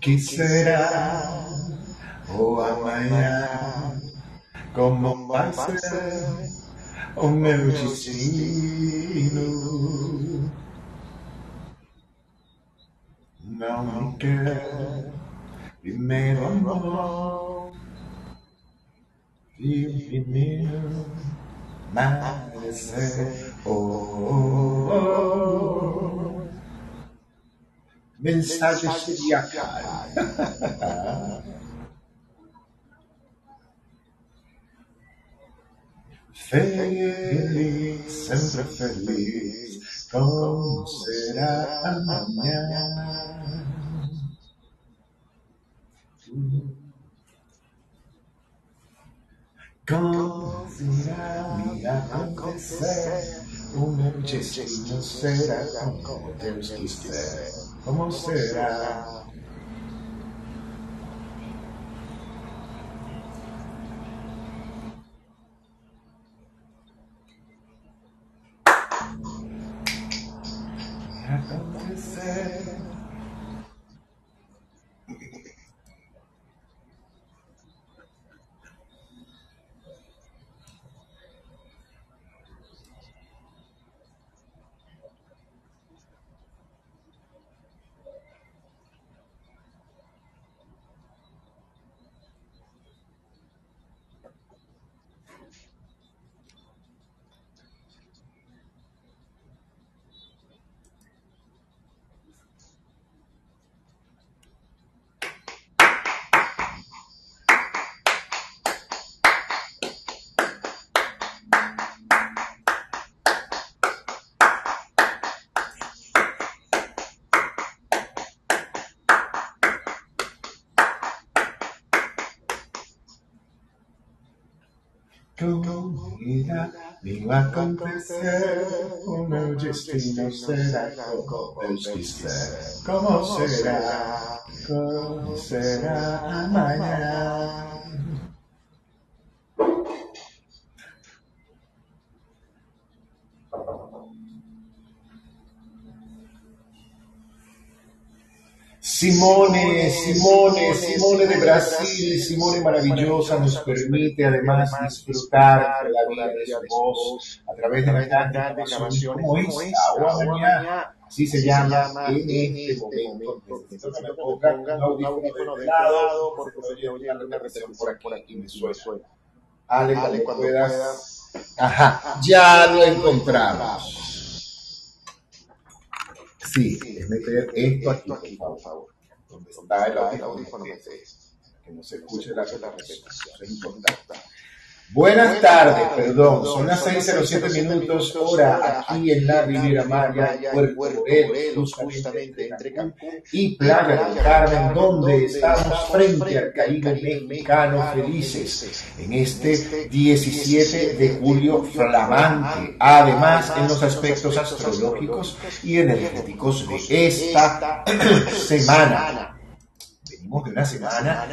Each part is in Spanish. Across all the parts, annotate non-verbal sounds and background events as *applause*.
¿Qué será? Oh amanhã, como vai ser o meu destino? Não me quer primeiro amor e o primeiro amanecer. Oh, oh, oh. Mensagem zodiacal. *laughs* Feliz, sempre feliz, como será amanhã? Como irá me acontecer? O meu destino será como Deus quiser. Como será? Irá me acontecer? O meu destino será como Deus quiser. Como será? Como será amanhã? Simone, Simone, Simone de Brasil, Simone maravillosa, nos permite además disfrutar de la vida de su voz a través de la grabación como esta, así se llama en este momento. Necesito que me pongan un audífono de lado, porque oye, oye, una recepción por aquí, por aquí me suena. Ale, Ale cuando puedas. Ajá, ya lo encontramos. Sí, es meter esto aquí, por favor. Donde está el audífono, que no se escuche la repetición. Es importante. Buenas tardes, perdón, son las 6.07 minutos hora aquí en la Riviera Maya, Puerto Morelos, justamente entre Cancún y Playa del Carmen, donde estamos frente al Caribe mexicano felices en este 17 de julio flamante. Además, en los aspectos astrológicos y energéticos de esta *clears throat* semana. Venimos de una semana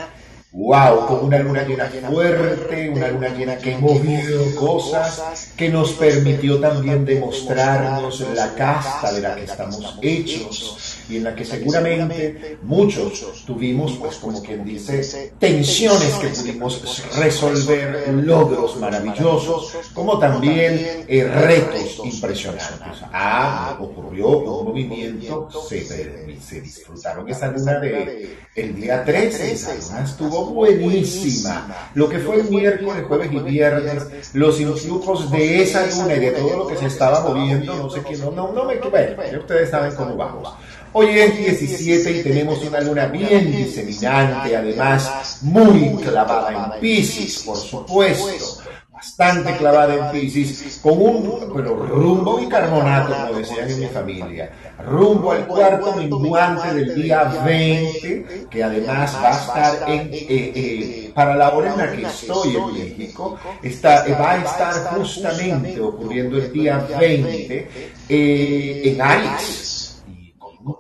Wow, con una luna llena fuerte, una luna llena que movió cosas, que nos permitió también demostrarnos la casta de la que estamos hechos y en la que seguramente muchos tuvimos, pues como quien dice, tensiones que pudimos resolver, logros maravillosos, como también eh, retos impresionantes. Ah, ocurrió un movimiento, se, disfrutaron esa luna de el día 13, esa luna estuvo buenísima. Lo que fue el miércoles, jueves y viernes, los influjos de esa luna y de todo lo que se estaba moviendo, no sé qué, no, no, no me, bueno, ustedes saben cómo vamos. Hoy es 17 y tenemos una luna bien diseminante, además muy clavada en Pisces, por supuesto. Bastante clavada en Pisces, con un pero rumbo bicarbonato, como decían en mi familia. Rumbo al cuarto menguante del día 20, que además va a estar en, eh, eh, para la hora en la que estoy en México, está, va a estar justamente ocurriendo el día 20 eh, en Aries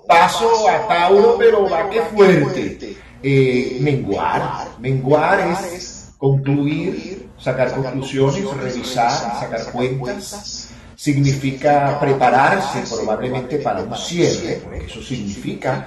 paso a Tauro, pero va que fuerte. Eh, menguar. Menguar es concluir, sacar conclusiones, revisar, sacar cuentas. significa prepararse probablemente para un cierre, porque eso significa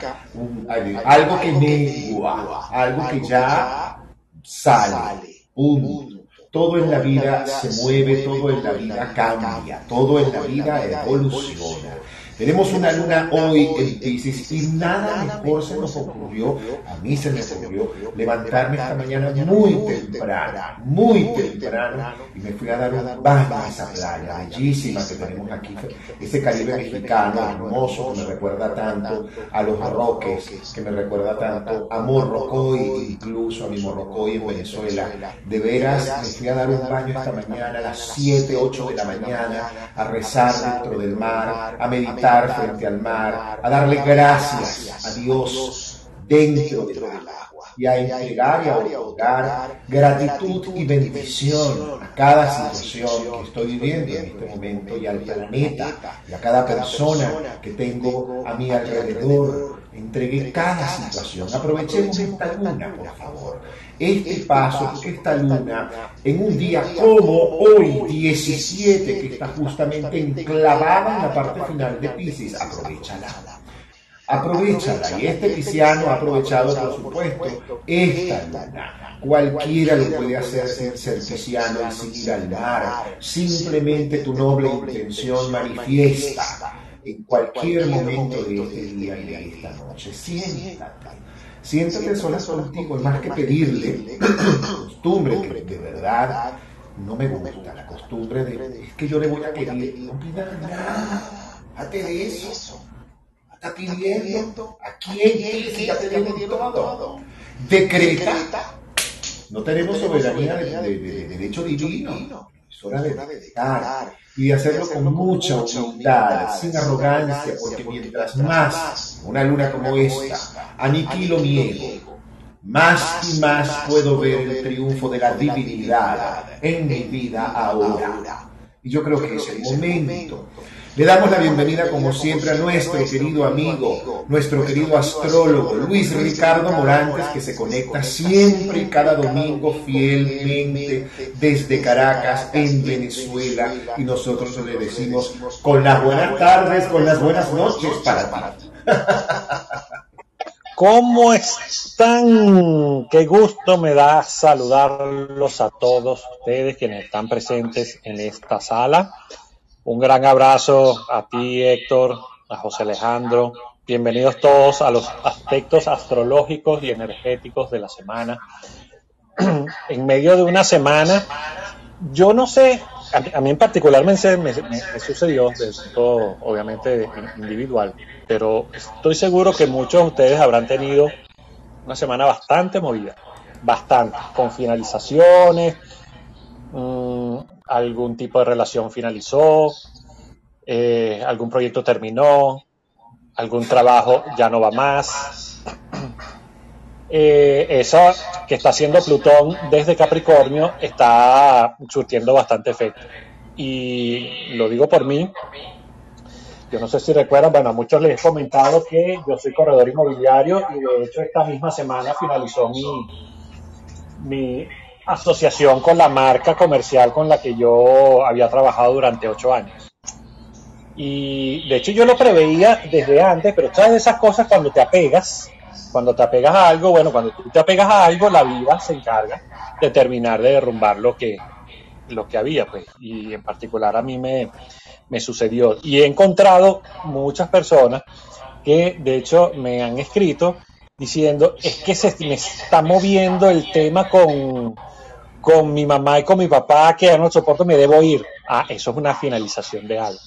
algo que mengua, algo que ya sale, punto. Todo en la vida se mueve, todo en la vida cambia, todo en la vida evoluciona. Tenemos una luna hoy en Pisces y nada mejor se nos ocurrió, a mí se me ocurrió, levantarme esta mañana muy temprano, muy temprano, y me fui a dar un baño a esa playa bellísima que tenemos aquí, ese Caribe mexicano hermoso que me recuerda tanto a los Roques, que me recuerda tanto a Morrocoy, incluso a mi Morrocoy en Venezuela. De veras, me fui a dar un baño esta mañana a las 7, 8 de la mañana, a rezar dentro del mar, a meditar frente al mar, a darle gracias a Dios dentro del agua y a entregar y a otorgar gratitud y bendición a cada situación que estoy viviendo en este momento y al planeta y a cada persona que tengo a mi alrededor. Entregué cada situación. Aprovechemos esta luna, por favor. Este paso, esta luna, en un día como hoy, 17, que está justamente enclavada en la parte final de Pisces, aprovechala. Aprovechala. Y este pisciano ha aprovechado, por supuesto, esta luna. Cualquiera lo puede hacer sin ser pisciano y sin ir al mar. Simplemente tu noble intención manifiesta en cualquier momento de este día y de esta noche. Siéntate Siéntate solas contigo, es más que pedirle *coughs* costumbre que de verdad no me gusta la costumbre de es que yo le voy a pedir, no pidas nada, hazte de eso, está pidiendo, ¿a quién si ya tenemos todo? Decreta, no tenemos soberanía de, derecho divino, es hora de decretar y de hacerlo con mucha humildad, sin arrogancia, porque mientras más una luna como esta aniquilo mi ego, más y más puedo ver el triunfo de la divinidad en mi vida ahora. Y yo creo que es el momento le damos la bienvenida, como siempre, a nuestro querido amigo, nuestro querido astrólogo, Luis Ricardo Morantes, que se conecta siempre y cada domingo fielmente desde Caracas, en Venezuela. Y nosotros le decimos con las buenas tardes, con las buenas noches para ti. *laughs* ¿Cómo están? Qué gusto me da saludarlos a todos ustedes quienes están presentes en esta sala. Un gran abrazo a ti, Héctor, a José Alejandro. Bienvenidos todos a los aspectos astrológicos y energéticos de la semana. *clears throat* en medio de una semana, yo no sé, a, mí en particular me, sucedió, esto obviamente individual, pero estoy seguro que muchos de ustedes habrán tenido una semana bastante movida, bastante, con finalizaciones, algún tipo de relación finalizó, eh, algún proyecto terminó, algún trabajo ya no va más. *clears throat* Eh, eso que está haciendo Plutón desde Capricornio está surtiendo bastante efecto. Y lo digo por mí. Yo no sé si recuerdan, bueno, a muchos les he comentado que yo soy corredor inmobiliario y de hecho esta misma semana finalizó mi, mi asociación con la marca comercial con la que yo había trabajado durante ocho años. Y de hecho yo lo preveía desde antes, pero de esas cosas cuando te apegas, cuando te apegas a algo, bueno, cuando tú te apegas a algo, la vida se encarga de terminar de derrumbar lo que, lo que había, pues, y en particular a mí me, me sucedió. Y he encontrado muchas personas que de hecho me han escrito diciendo, es que se me está moviendo el tema con, con mi mamá y con mi papá que ya no soporto, me debo ir. Ah, eso es una finalización de algo.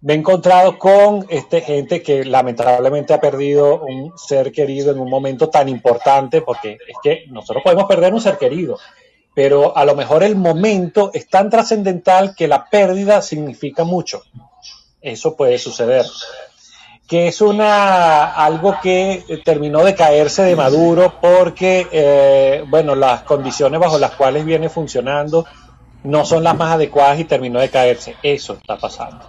Me he encontrado con este, gente que lamentablemente ha perdido un ser querido en un momento tan importante, porque es que nosotros podemos perder un ser querido, pero a lo mejor el momento es tan trascendental que la pérdida significa mucho. Eso puede suceder que es una algo que terminó de caerse de Maduro porque, eh, bueno, las condiciones bajo las cuales viene funcionando no son las más adecuadas y terminó de caerse. Eso está pasando.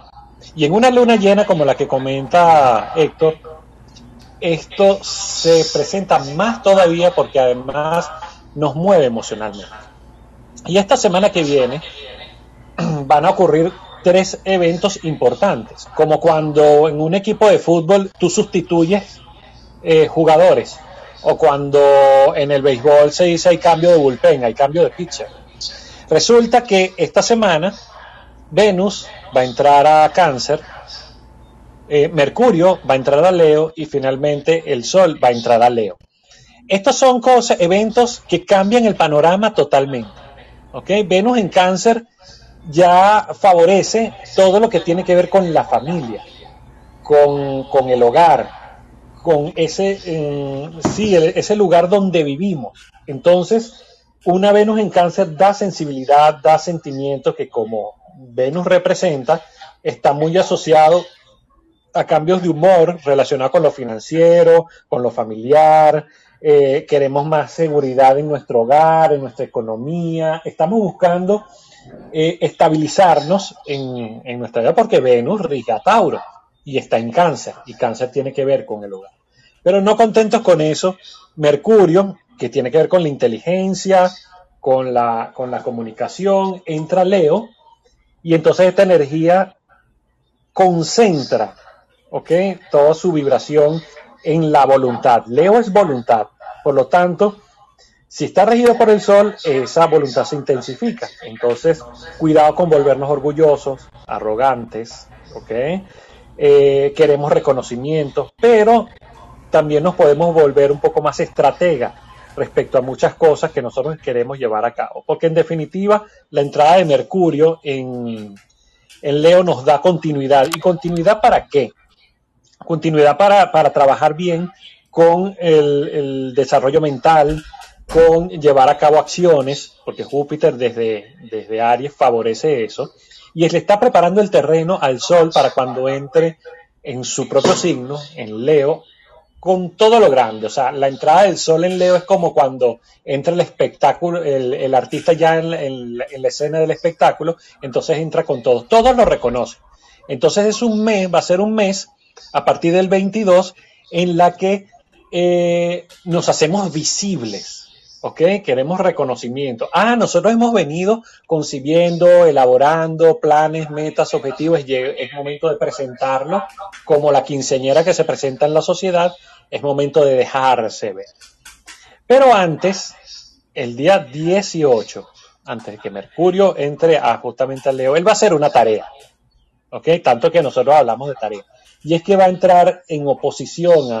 Y en una luna llena como la que comenta Héctor, esto se presenta más todavía porque además nos mueve emocionalmente. Y esta semana que viene *clears throat* van a ocurrir tres eventos importantes, como cuando en un equipo de fútbol tú sustituyes eh, jugadores, o cuando en el béisbol se dice hay cambio de bullpen, hay cambio de pitcher. Resulta que esta semana Venus va a entrar a cáncer, eh, Mercurio va a entrar a Leo y finalmente el Sol va a entrar a Leo. Estos son cosas, eventos que cambian el panorama totalmente. Venus en cáncer ya favorece todo lo que tiene que ver con la familia, con, el hogar, con ese, eh, sí, ese lugar donde vivimos. Entonces, una Venus en cáncer da sensibilidad, da sentimientos que como Venus representa, está muy asociado a cambios de humor relacionados con lo financiero, con lo familiar, eh, queremos más seguridad en nuestro hogar, en nuestra economía, estamos buscando eh, estabilizarnos en, nuestra vida porque Venus rige a Tauro y está en cáncer y cáncer tiene que ver con el hogar. Pero no contentos con eso, Mercurio, que tiene que ver con la inteligencia, con la, con la comunicación, entra Leo y entonces esta energía concentra ¿ok? Toda su vibración en la voluntad. Leo es voluntad. Por lo tanto, si está regido por el sol, esa voluntad se intensifica. Entonces, cuidado con volvernos orgullosos, arrogantes, ¿ok? Eh, queremos reconocimientos, pero también nos podemos volver un poco más estratega respecto a muchas cosas que nosotros queremos llevar a cabo. Porque en definitiva, la entrada de Mercurio en, en Leo nos da continuidad. ¿Y continuidad para qué? continuidad para, trabajar bien con el, desarrollo mental, con llevar a cabo acciones, porque Júpiter desde, desde Aries favorece eso, y le está preparando el terreno al Sol para cuando entre en su propio signo, en Leo, con todo lo grande. O sea, la entrada del Sol en Leo es como cuando entra el espectáculo, el, artista ya en, en, la escena del espectáculo, entonces entra con todo. Todos lo reconocen. Entonces es un mes, va a ser un mes a partir del 22 en la que eh, nos hacemos visibles. ¿Ok? Queremos reconocimiento. Ah, nosotros hemos venido concibiendo, elaborando planes, metas, objetivos. Es momento de presentarlo como la quinceñera que se presenta en la sociedad. Es momento de dejarse ver. Pero antes, el día 18, antes de que Mercurio entre a justamente al Leo, él va a hacer una tarea. ¿Ok? Tanto que nosotros hablamos de tarea y es que va a entrar en oposición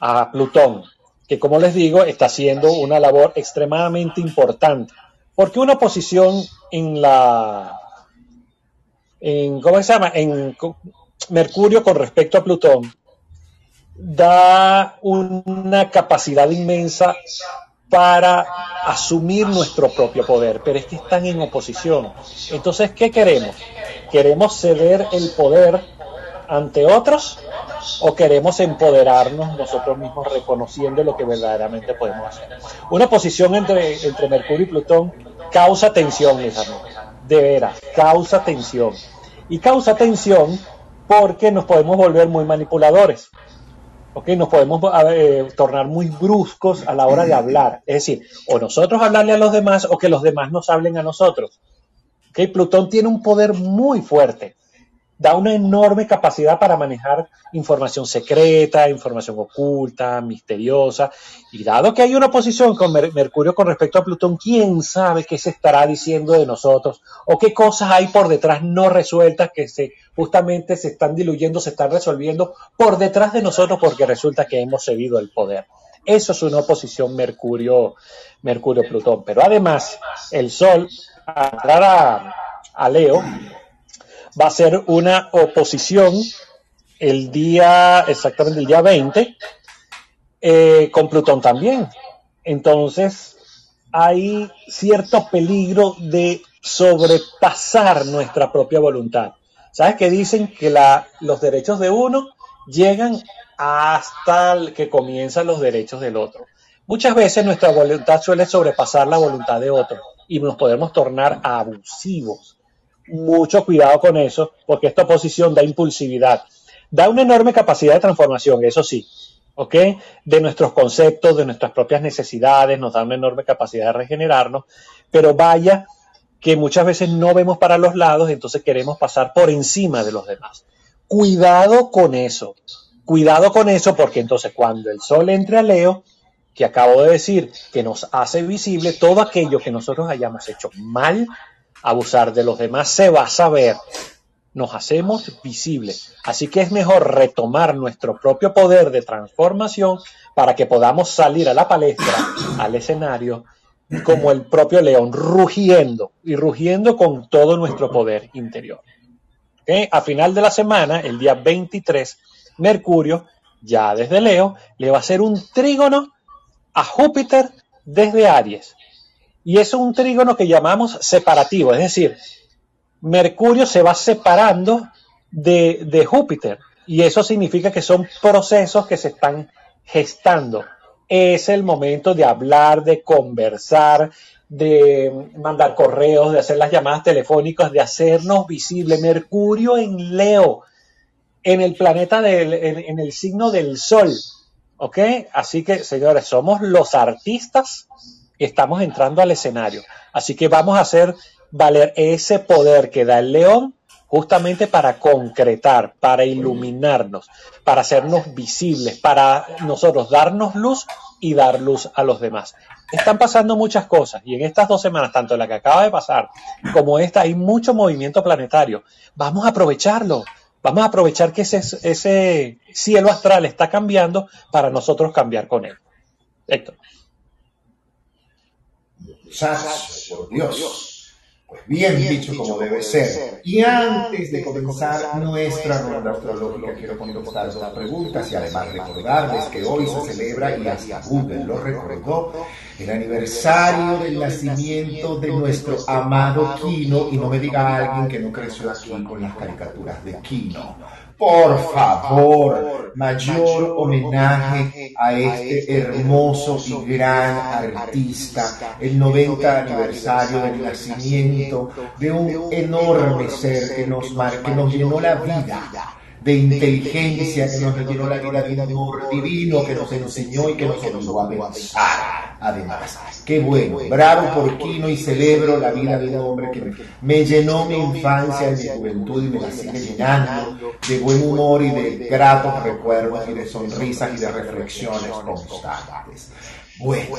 a, Plutón, que como les digo, está haciendo una labor extremadamente importante. Porque una oposición en la... En, ¿Cómo se llama? En Mercurio con respecto a Plutón da una capacidad inmensa para asumir nuestro propio poder, pero es que están en oposición. Entonces, ¿qué queremos? Queremos ceder el poder ante otros o queremos empoderarnos nosotros mismos reconociendo lo que verdaderamente podemos hacer. Una posición entre, entre Mercurio y Plutón causa tensión. De veras, causa tensión. Y causa tensión porque nos podemos volver muy manipuladores. ¿ok? Nos podemos eh, tornar muy bruscos a la hora de hablar. Es decir, o nosotros hablarle a los demás o que los demás nos hablen a nosotros. ¿ok? Plutón tiene un poder muy fuerte da una enorme capacidad para manejar información secreta, información oculta, misteriosa. Y dado que hay una oposición con Mercurio con respecto a Plutón, ¿quién sabe qué se estará diciendo de nosotros? ¿O qué cosas hay por detrás no resueltas que se, justamente se están diluyendo, se están resolviendo por detrás de nosotros porque resulta que hemos cedido el poder? Eso es una oposición Mercurio, Mercurio-Plutón. Pero además, el Sol, a, a Leo, va a ser una oposición el día, exactamente el día 20, eh, con Plutón también. Entonces, hay cierto peligro de sobrepasar nuestra propia voluntad. ¿Sabes que dicen que la, los derechos de uno llegan hasta que comienzan los derechos del otro? Muchas veces nuestra voluntad suele sobrepasar la voluntad de otro y nos podemos tornar abusivos mucho cuidado con eso, porque esta oposición da impulsividad. Da una enorme capacidad de transformación, eso sí, ¿ok? De nuestros conceptos, de nuestras propias necesidades, nos da una enorme capacidad de regenerarnos, pero vaya que muchas veces no vemos para los lados, entonces queremos pasar por encima de los demás. Cuidado con eso, cuidado con eso, porque entonces cuando el sol entre a Leo, que acabo de decir que nos hace visible todo aquello que nosotros hayamos hecho mal, abusar de los demás se va a saber, nos hacemos visibles. Así que es mejor retomar nuestro propio poder de transformación para que podamos salir a la palestra, al escenario como el propio león, rugiendo y rugiendo con todo nuestro poder interior. A final de la semana, el día 23, Mercurio, ya desde Leo, le va a hacer un trígono a Júpiter desde Aries. Y es un trígono que llamamos separativo, es decir, Mercurio se va separando de, de Júpiter. Y eso significa que son procesos que se están gestando es el momento de hablar, de conversar, de mandar correos, de hacer las llamadas telefónicas, de hacernos visible. Mercurio en Leo, en el planeta del, en, el signo del Sol. ¿Ok? Así que, señores, somos los artistas estamos entrando al escenario. Así que vamos a hacer valer ese poder que da el león justamente para concretar, para iluminarnos, para hacernos visibles, para nosotros darnos luz y dar luz a los demás. Están pasando muchas cosas y en estas dos semanas, tanto la que acaba de pasar como esta, hay mucho movimiento planetario. Vamos a aprovecharlo. Vamos a aprovechar que ese, ese cielo astral está cambiando para nosotros cambiar con él. Héctor. Por Dios. Bien dicho como debe ser. Y antes de comenzar nuestra ronda astrológica, quiero contestar dos preguntas y además recordarles que hoy se celebra, y hasta Google lo recordó, el aniversario del nacimiento de nuestro amado Kino, y no me diga alguien que no creció aquí con las caricaturas de Kino. Por favor, mayor homenaje a este hermoso y gran artista, el 90 aniversario del nacimiento de un enorme ser que nos, que nos llenó la vida de inteligencia, que nos llenó la vida de un amor divino, que nos enseñó y que nos ayudó a pensar. Además, qué bueno, bravo por Kino y celebro la vida de un hombre que me llenó mi infancia y mi juventud y me la sigue llenando de buen humor y de gratos recuerdos y de sonrisas y de reflexiones constantes. Bueno.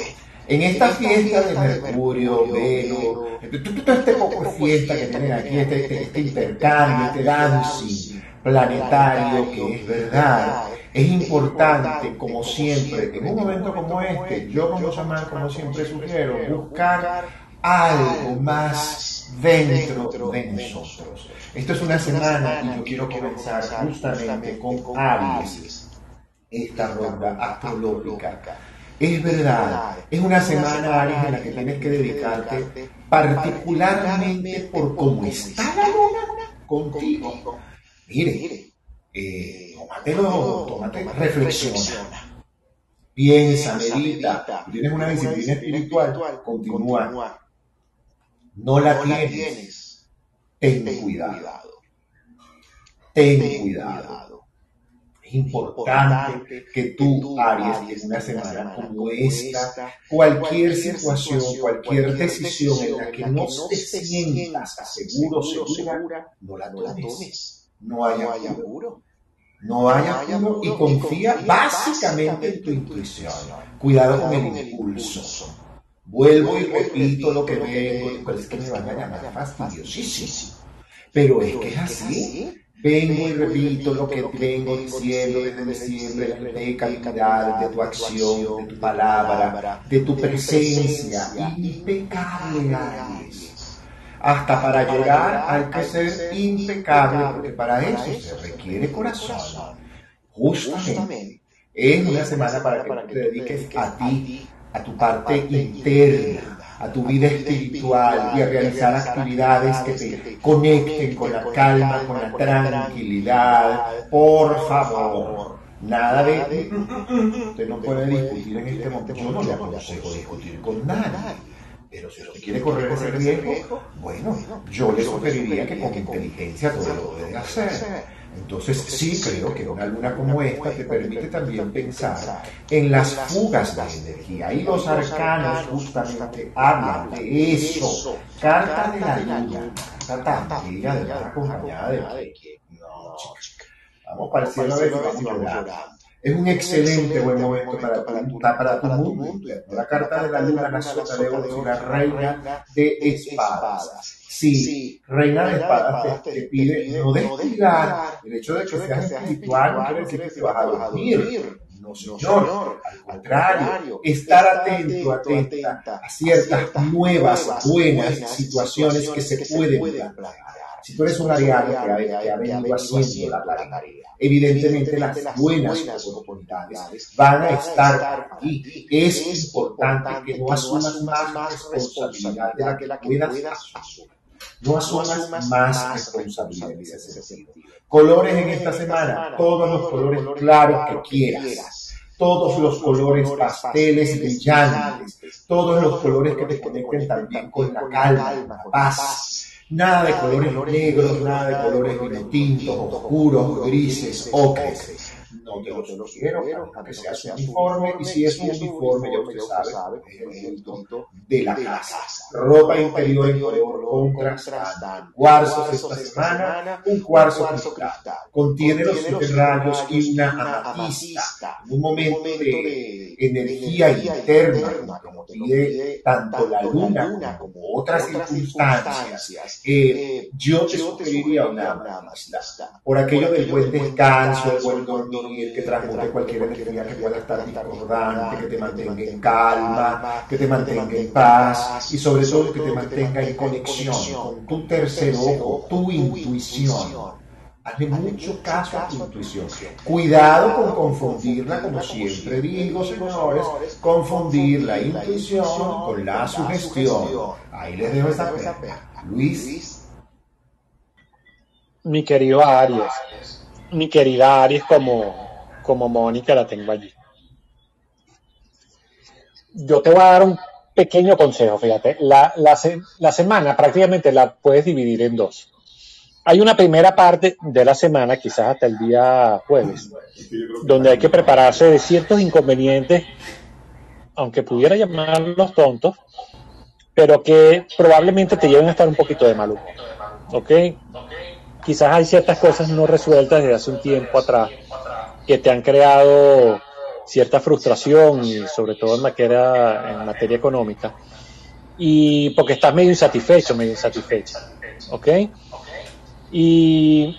En esta fiesta de Mercurio, Velo, todo este poco de fiesta que tienen aquí, este, este, este intercambio, este dancing, planetario que es verdad. Es importante, como siempre, en un momento como este, yo como chamán, como siempre sugiero, buscar algo más dentro de nosotros. Esto es una semana y yo quiero comenzar justamente con Aries, esta ronda astrológica. Es verdad, es una semana, Aries, en la que tienes que dedicarte particularmente por cómo está la luna contigo Mire, eh, tómatelo, tómate, reflexiona. Piensa, medita. Tienes una disciplina espiritual, continúa. No la tienes. Ten cuidado. Ten cuidado. Es importante que tú, Aries, en una semana como esta, cualquier situación, cualquier decisión en la que no te sientas seguro, segura, no la tomes no haya apuro. No haya apuro y confía básicamente en tu intuición. Cuidado con el impulso. Vuelvo y repito lo que vengo, pero es que me van a llamar fastidiosísimo. Pero es que es así. Vengo y repito lo que vengo diciendo desde siempre, de calidad, de tu acción, de tu palabra, de tu presencia impecable, hasta para llegar hay que ser impecable, porque para eso se requiere corazón. Justamente, es una semana para que te dediques a ti, a tu parte interna, a tu vida espiritual y a realizar actividades que te conecten con la calma, con la tranquilidad. Por favor, nada de... *laughs* Usted no puede discutir en este momento. Yo no le aconsejo discutir con nadie Pero si usted quiere correr ese riesgo, bueno, yo le sugeriría que con inteligencia todo lo puede hacer. Entonces sí creo que una luna como esta te permite también pensar en las fugas de energía. Y los arcanos justamente hablan de eso. Carta de la luna, carta tan bella, además acompañada de no. Vamos para el cielo de vamos llorando. Es un excelente buen momento para tu, para tu mundo. La carta de la luna te debo decir, la reina de espadas. Sí, reina de espadas te, pide no descuidar el hecho de que seas espiritual, no quiere decir que te vas a dormir. No, señor. Al contrario, estar atento, atenta a ciertas nuevas, buenas situaciones que se pueden plantear. Si tú eres un ariano que ha, venido haciendo la tarea, evidentemente las buenas oportunidades van a estar aquí. Es importante que no asumas más responsabilidad de la que la puedas asumir. No asumas más responsabilidad en ese sentido. Colores en esta semana, todos los colores claros que quieras. Todos los colores pasteles brillantes, todos los colores que te conecten también con la calma, la paz, Nada de colores negros, nada de colores vino tintos, oscuros, grises, ocres no te lo sugiero, que sea un uniforme, y si es un uniforme, ya usted sabe, es el punto de la casa. Ropa interior en color contrastante. Cuarzos esta semana, un cuarzo cristal. Contiene los siete rayos y una amatista. Un momento de energía interna, como pide tanto la luna como otras circunstancias. Eh, yo te sugeriría una amatista. Por aquello del buen descanso, el buen dormir, que transmute cualquier energía que pueda estar discordante, que te mantenga en calma, que te mantenga en paz y sobre todo que te mantenga en conexión con tu tercer ojo, tu intuición. Hazle mucho caso a tu intuición. Cuidado con confundirla, como siempre digo, señores, confundir la intuición con la sugestión. Ahí les dejo esa pena. Luis. Mi querido Aries, mi querida Aries, como como Mónica la tengo allí. Yo te voy a dar un pequeño consejo, fíjate. La, la, semana prácticamente la puedes dividir en dos. Hay una primera parte de la semana, quizás hasta el día jueves, donde hay que prepararse de ciertos inconvenientes, aunque pudiera llamarlos tontos, pero que probablemente te lleven a estar un poquito de mal humor. ¿Ok? Quizás hay ciertas cosas no resueltas desde hace un tiempo atrás que te han creado cierta frustración y sobre todo en materia, en materia económica y porque estás medio insatisfecho, medio insatisfecha, ¿ok? Y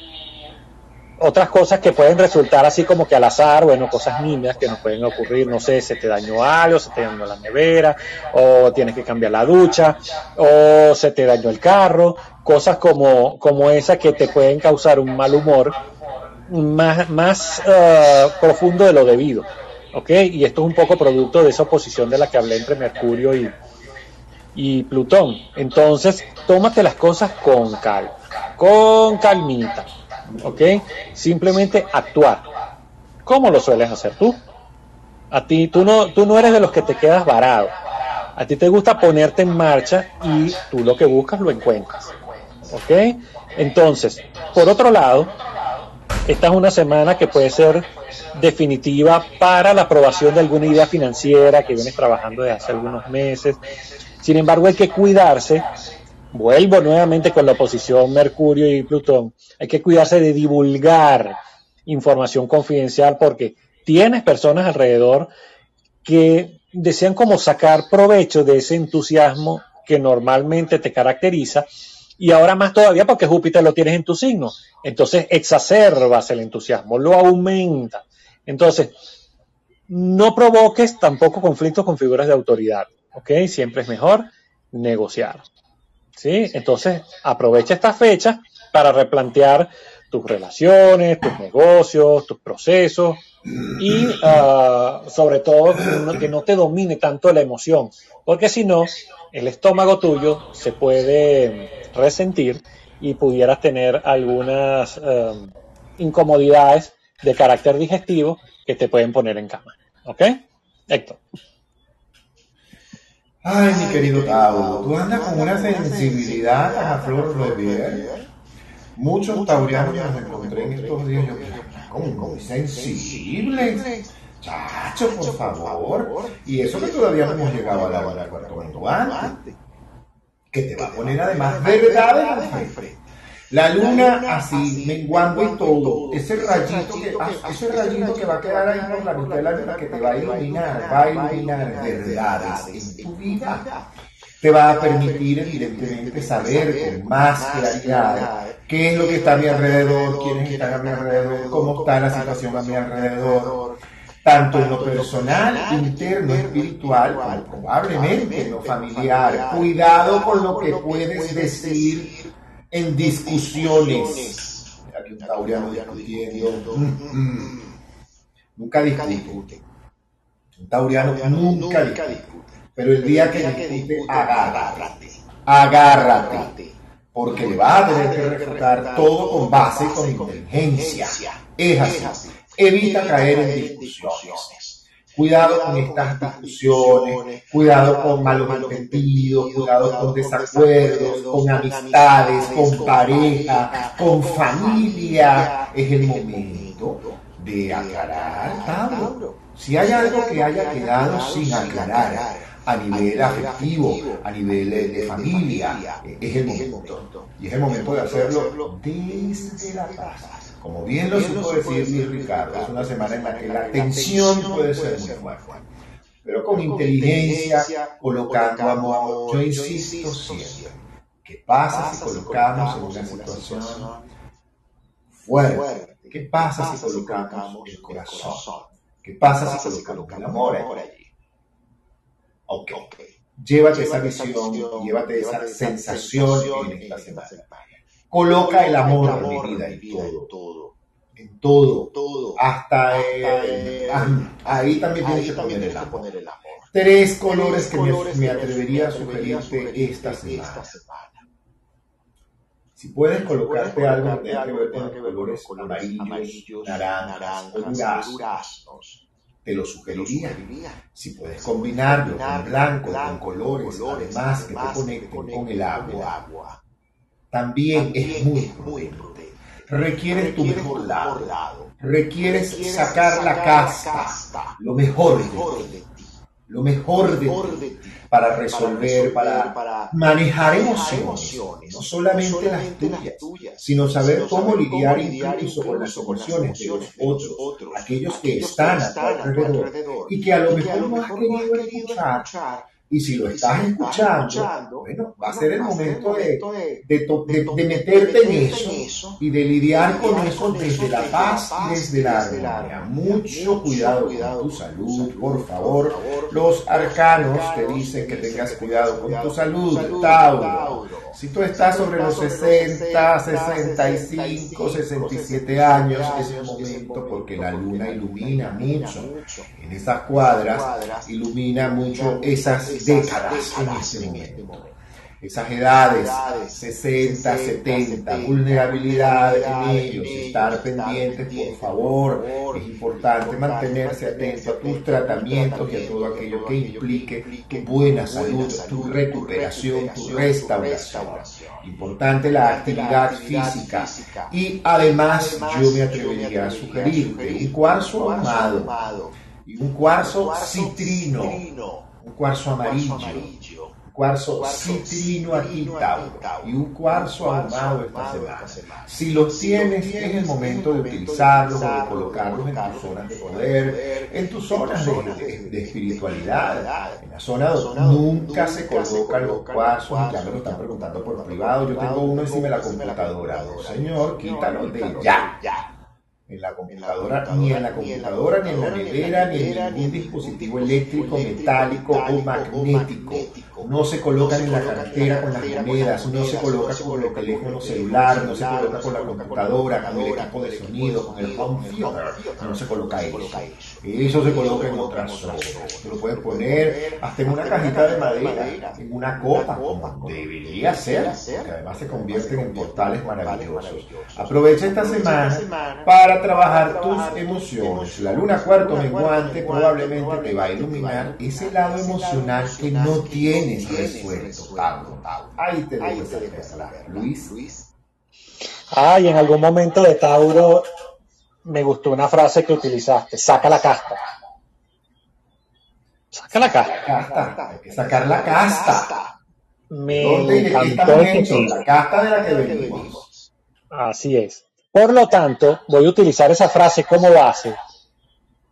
otras cosas que pueden resultar así como que al azar, bueno, cosas niñas que nos pueden ocurrir, no sé, se te dañó algo, se te dañó la nevera, o tienes que cambiar la ducha, o se te dañó el carro, cosas como, como esas que te pueden causar un mal humor más, más uh, profundo de lo debido. ¿Ok? Y esto es un poco producto de esa oposición de la que hablé entre Mercurio y, y Plutón. Entonces, tómate las cosas con calma, con calmita. ¿Ok? Simplemente actuar. ¿Cómo lo sueles hacer tú? A ti, tú no, tú no eres de los que te quedas varado. A ti te gusta ponerte en marcha y tú lo que buscas lo encuentras. ¿Ok? Entonces, por otro lado, esta es una semana que puede ser definitiva para la aprobación de alguna idea financiera que vienes trabajando desde hace algunos meses. Sin embargo, hay que cuidarse. Vuelvo nuevamente con la oposición Mercurio y Plutón. Hay que cuidarse de divulgar información confidencial porque tienes personas alrededor que desean como sacar provecho de ese entusiasmo que normalmente te caracteriza y ahora más todavía porque Júpiter lo tienes en tu signo. Entonces exacerbas el entusiasmo, lo aumenta. Entonces, no provoques tampoco conflictos con figuras de autoridad. ¿Ok? Siempre es mejor negociar. ¿Sí? Entonces, aprovecha esta fecha para replantear tus relaciones, tus negocios, tus procesos y ah, sobre todo que no te domine tanto la emoción, porque si no, el estómago tuyo se puede resentir y pudieras tener algunas em, incomodidades de carácter digestivo que te pueden poner en cama. ¿Ok? Héctor. Ay, mi querido Tauro, tú andas con una sensibilidad a flor de piel. Muchos taurianos nos encontré en estos días, yo como muy sensibles. Chacho, por favor. Y eso que todavía no hemos llegado a la hora del. Que te va a poner además verdad en frente. La luna así, menguando y todo. Ese rayito que, ese rayito que va a quedar ahí por la mitad de la luna que te va a iluminar, va a iluminar verdades en tu vida. Te va a permitir evidentemente saber con más claridad qué es lo que está a mi alrededor, quiénes están a mi alrededor, cómo está la situación a mi alrededor, tanto en lo personal, interno, espiritual, como probablemente en lo familiar. Cuidado con lo que puedes decir en discusiones. Un tauriano discutiendo. Nunca discute. Un tauriano nunca discute. Pero el día que discute, agárrate. Agárrate. Porque le va a tener que refutar todo con base, con inteligencia. Es así. Evita caer en discusiones. Cuidado con estas discusiones, cuidado con malos entendidos, cuidado con desacuerdos, con amistades, con pareja, con familia. Es el momento de aclarar, Tauro. Si hay algo que haya quedado sin aclarar a nivel afectivo, a nivel de familia, es el momento. Y es el momento de hacerlo desde la paz. Como bien lo supo decir mi Ricardo, es una semana en la que la tensión puede ser muy fuerte. Pero con inteligencia, colocando amor. Yo insisto siempre, ¿qué pasa si colocamos en una situación fuerte? ¿Qué pasa si colocamos el corazón? ¿Qué pasa si colocamos el amor allí? Ok. Llévate esa visión, llévate esa sensación en esta semana. Coloca el amor en mi vida en todo. En todo. todo. Hasta, ahí también tienes que poner el amor. Tres colores que me, atrevería a sugerirte esta semana. Si puedes colocarte algo que tenga que ver con colores amarillos, naranjas duraznos, te lo sugeriría. Si puedes combinarlo con blanco, con colores, además que te conecten con el agua también es muy prudente. Requieres tu mejor lado. Requieres sacar la casta, lo mejor de ti. Lo mejor de ti. para resolver, para manejar emociones, no solamente las tuyas, sino saber cómo lidiar incluso con las emociones de los otros, aquellos que están a tu alrededor y que a lo mejor no has querido escuchar y si lo estás escuchando, bueno, va a ser el momento de, de, meterte en eso y de lidiar con eso desde la paz y desde la armonía. Mucho cuidado con tu salud, por favor. Los arcanos te dicen que tengas cuidado con tu salud, Tauro. Si tú estás sobre los 60, 65, 67 años, es el momento porque la luna ilumina mucho en esas cuadras, ilumina mucho esas décadas en este momento esas edades, 60, 70, vulnerabilidad en ellos, estar pendientes, por favor. Es importante mantenerse atento a tus tratamientos y a todo aquello que implique tu buena salud, tu recuperación, tu restauración. Importante la actividad física. Y además yo me atrevería a sugerirte un cuarzo ahumado y un cuarzo citrino, un cuarzo amarillo cuarzo citrino aquí y un cuarzo ahumado esta semana. Si los tienes, es el momento de utilizarlos o de colocarlos en tus zonas de poder, en tus zonas de, espiritualidad. En la zona donde nunca se colocan los cuarzos, ya me lo están preguntando por privado. Yo tengo uno encima de la computadora. Señor, quítalo de ya en la computadora, ni en la computadora, ni en la nevera, ni en ningún dispositivo eléctrico, metálico o magnético. No se colocan en la cartera con las monedas, no se coloca con el teléfono celular, no se coloca con la computadora, con el equipo de sonido, con el home theater, no se coloca eso. Eso se coloca en otra zona. Tú lo puedes poner hasta en una cajita de madera, en una copa, como debería ser, que además se convierten en portales maravillosos. Aprovecha esta semana para trabajar tus emociones. La luna cuarto menguante probablemente te va a iluminar ese lado emocional que no tienes resuelto, Ahí te dejo esa Luis. Ay, en algún momento de Tauro me gustó una frase que utilizaste, saca la casta. Saca la casta. Hay que sacar la casta. Me encantó La casta de la que venimos. Así es. Por lo tanto, voy a utilizar esa frase como base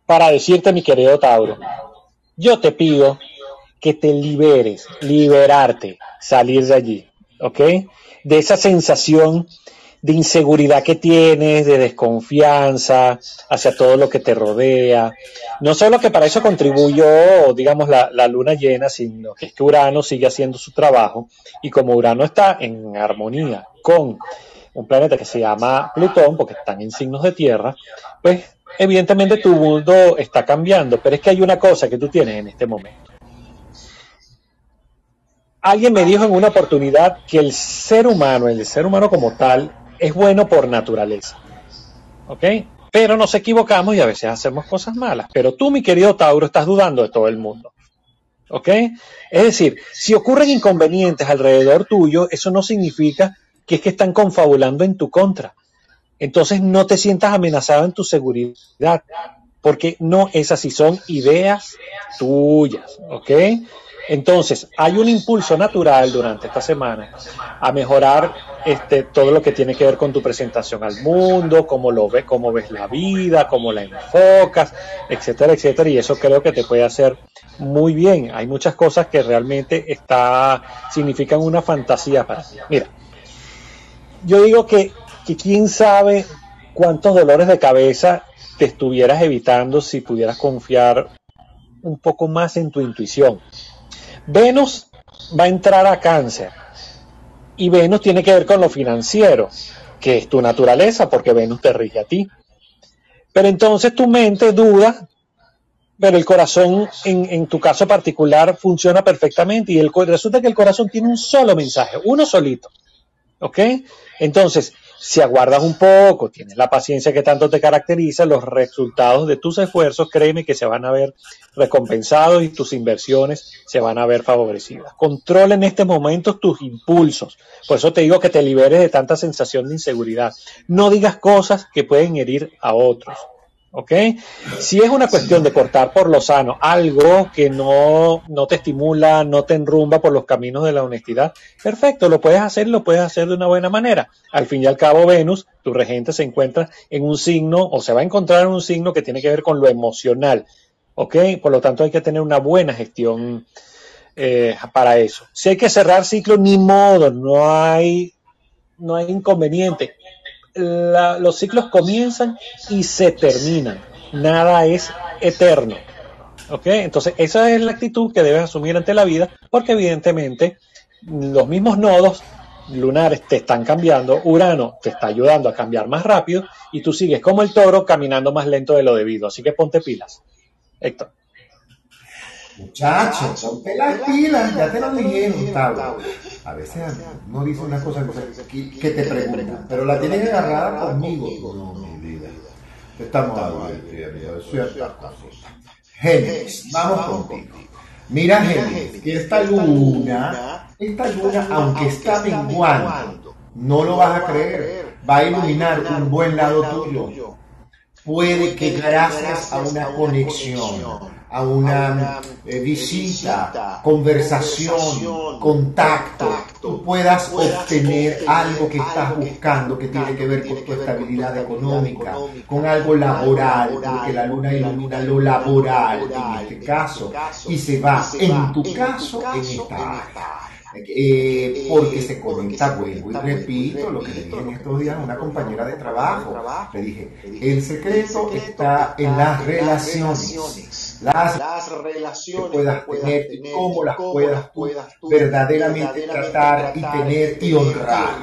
para decirte, mi querido Tauro, yo te pido que te liberes, liberarte, salir de allí, ¿ok? De esa sensación de inseguridad que tienes, de desconfianza hacia todo lo que te rodea. No solo que para eso contribuyó, digamos, la, luna llena, sino que es que Urano sigue haciendo su trabajo y como Urano está en armonía con un planeta que se llama Plutón, porque están en signos de tierra, pues evidentemente tu mundo está cambiando, pero es que hay una cosa que tú tienes en este momento. Alguien me dijo en una oportunidad que el ser humano, el ser humano como tal, es bueno por naturaleza. ¿Ok? Pero nos equivocamos y a veces hacemos cosas malas. Pero tú, mi querido Tauro, estás dudando de todo el mundo. ¿Ok? Es decir, si ocurren inconvenientes alrededor tuyo, eso no significa que es que están confabulando en tu contra. Entonces no te sientas amenazado en tu seguridad, porque no es así, son ideas tuyas, ¿ok? Entonces, hay un impulso natural durante esta semana a mejorar este, todo lo que tiene que ver con tu presentación al mundo, cómo lo ves, cómo ves la vida, cómo la enfocas, etcétera, etcétera. Y eso creo que te puede hacer muy bien. Hay muchas cosas que realmente está, significan una fantasía para ti. Mira, yo digo que, que quién sabe cuántos dolores de cabeza te estuvieras evitando si pudieras confiar un poco más en tu intuición. Venus va a entrar a cáncer y Venus tiene que ver con lo financiero, que es tu naturaleza porque Venus te rige a ti. Pero entonces tu mente duda, pero el corazón en, en tu caso particular funciona perfectamente y el, resulta que el corazón tiene un solo mensaje, uno solito. ¿Ok? Entonces, si aguardas un poco, tienes la paciencia que tanto te caracteriza, los resultados de tus esfuerzos, créeme que se van a ver recompensados y tus inversiones se van a ver favorecidas. Controla en este momento tus impulsos. Por eso te digo que te liberes de tanta sensación de inseguridad. No digas cosas que pueden herir a otros. ¿Ok? Si es una cuestión de cortar por lo sano algo que no, no te estimula, no te enrumba por los caminos de la honestidad, perfecto, lo puedes hacer, lo puedes hacer de una buena manera. Al fin y al cabo, Venus, tu regente, se encuentra en un signo o se va a encontrar en un signo que tiene que ver con lo emocional, ¿ok? Por lo tanto, hay que tener una buena gestión eh, para eso. Si hay que cerrar ciclo, ni modo, no hay, no hay inconveniente los ciclos comienzan y se terminan. Nada es eterno. ¿Ok? Entonces, esa es la actitud que debes asumir ante la vida, porque evidentemente los mismos nodos lunares te están cambiando, Urano te está ayudando a cambiar más rápido y tú sigues como el toro caminando más lento de lo debido. Así que ponte pilas. Héctor. Muchachos, ponte las pilas, ya te lo dijeron, Gustavo. A veces no dice una cosa que te preguntan, pero la tienen agarrada conmigo. No, mi vida. Estamos hablando de ciertas cosas. Géminis, vamos contigo. Mira, Géminis, que esta luna, esta luna, aunque está menguando, no lo vas a creer, va a iluminar un buen lado tuyo. Puede que gracias a una conexión a una eh, visita, conversación, contacto, tú puedas obtener algo que estás buscando que tiene que ver con tu estabilidad económica, con algo laboral, porque la luna ilumina lo laboral en este caso y se va en tu caso en esta área. Eh, porque se conecta, vuelvo y repito lo que le dije en estos días a una compañera de trabajo. Le dije, el secreto está en las relaciones las, relaciones que puedas tener y cómo las puedas tú verdaderamente tratar y tener y honrar.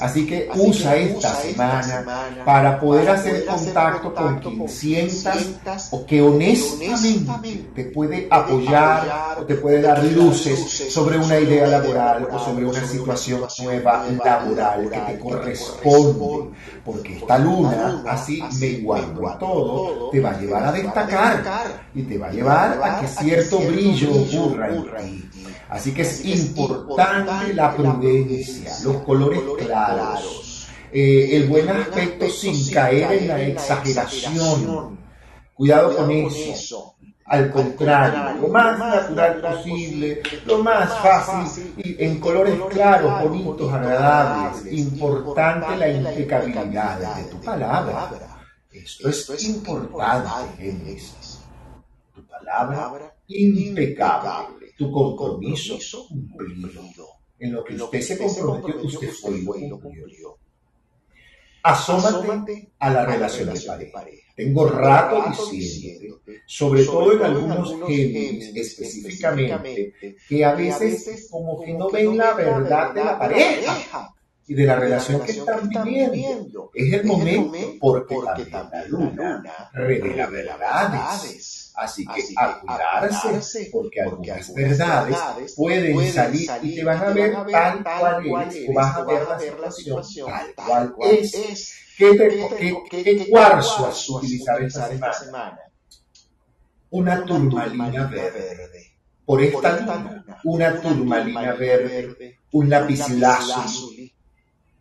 Así que usa esta semana para poder hacer contacto con quien sientas o que honestamente te puede apoyar o te puede dar luces sobre una idea laboral o sobre una situación nueva laboral que te corresponde. Porque esta luna, así menguando a todo, te va a llevar a destacar y te va a llevar a que cierto brillo ocurra en ti. Así que es importante la prudencia, los colores claros, eh, el buen aspecto sin caer en la exageración. Cuidado con eso. Al contrario, lo más natural posible, lo más fácil y en colores claros, bonitos, agradables. Importante la impecabilidad de tu palabra. Esto es importante, Génesis. Tu palabra impecable tu compromiso cumplido. En lo que usted se comprometió, usted fue y lo cumplió. Asómate a la relación de pareja. Tengo rato diciendo, sobre todo en algunos Géminis específicamente, que a veces como que no ven la verdad de la pareja y de la relación que están viviendo. Es el momento porque también la luna revela verdades Así que a cuidarse, porque algunas verdades pueden salir y te van a ver tal cual es, o vas a ver la situación tal cual es. ¿Qué, cuarzo has utilizar esta semana? Una turmalina verde. Por esta luna, una turmalina verde, un lápiz lazuli.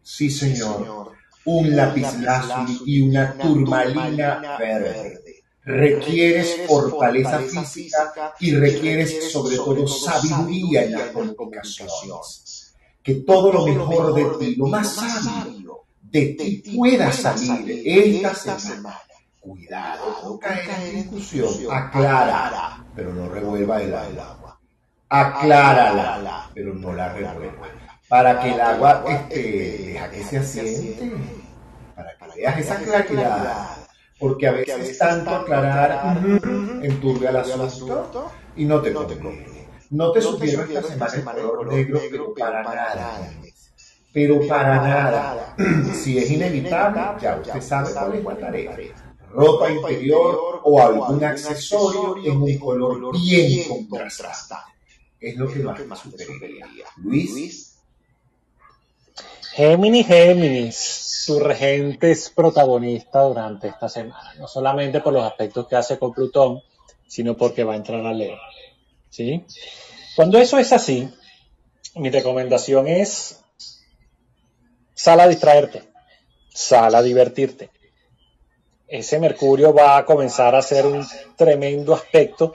Sí, señor. Un lápiz lazuli y una turmalina verde requieres fortaleza física y requieres sobre todo sabiduría en las comunicaciones. Que todo lo mejor de ti, lo más sabio de ti pueda salir esta semana. Cuidado no caer en discusión. Aclara, pero no revuelva el agua. Aclárala, pero no la revuelva. Para que el agua este, deja que se asiente. Para que veas esa claridad porque a veces tanto aclarar enturbia el asunto y no te conviene. No te sugiero esta semana el color negro, pero para nada. Pero para nada. *clears throat* Si es inevitable, ya usted sabe cuál es la tarea. Ropa interior o algún accesorio en un color bien contrastado. Es lo que más me sugeriría. Luis. Géminis, Géminis su regente es protagonista durante esta semana, no solamente por los aspectos que hace con Plutón, sino porque va a entrar a Leo. ¿sí? Cuando eso es así, mi recomendación es sal a distraerte, sal a divertirte. Ese Mercurio va a comenzar a hacer un tremendo aspecto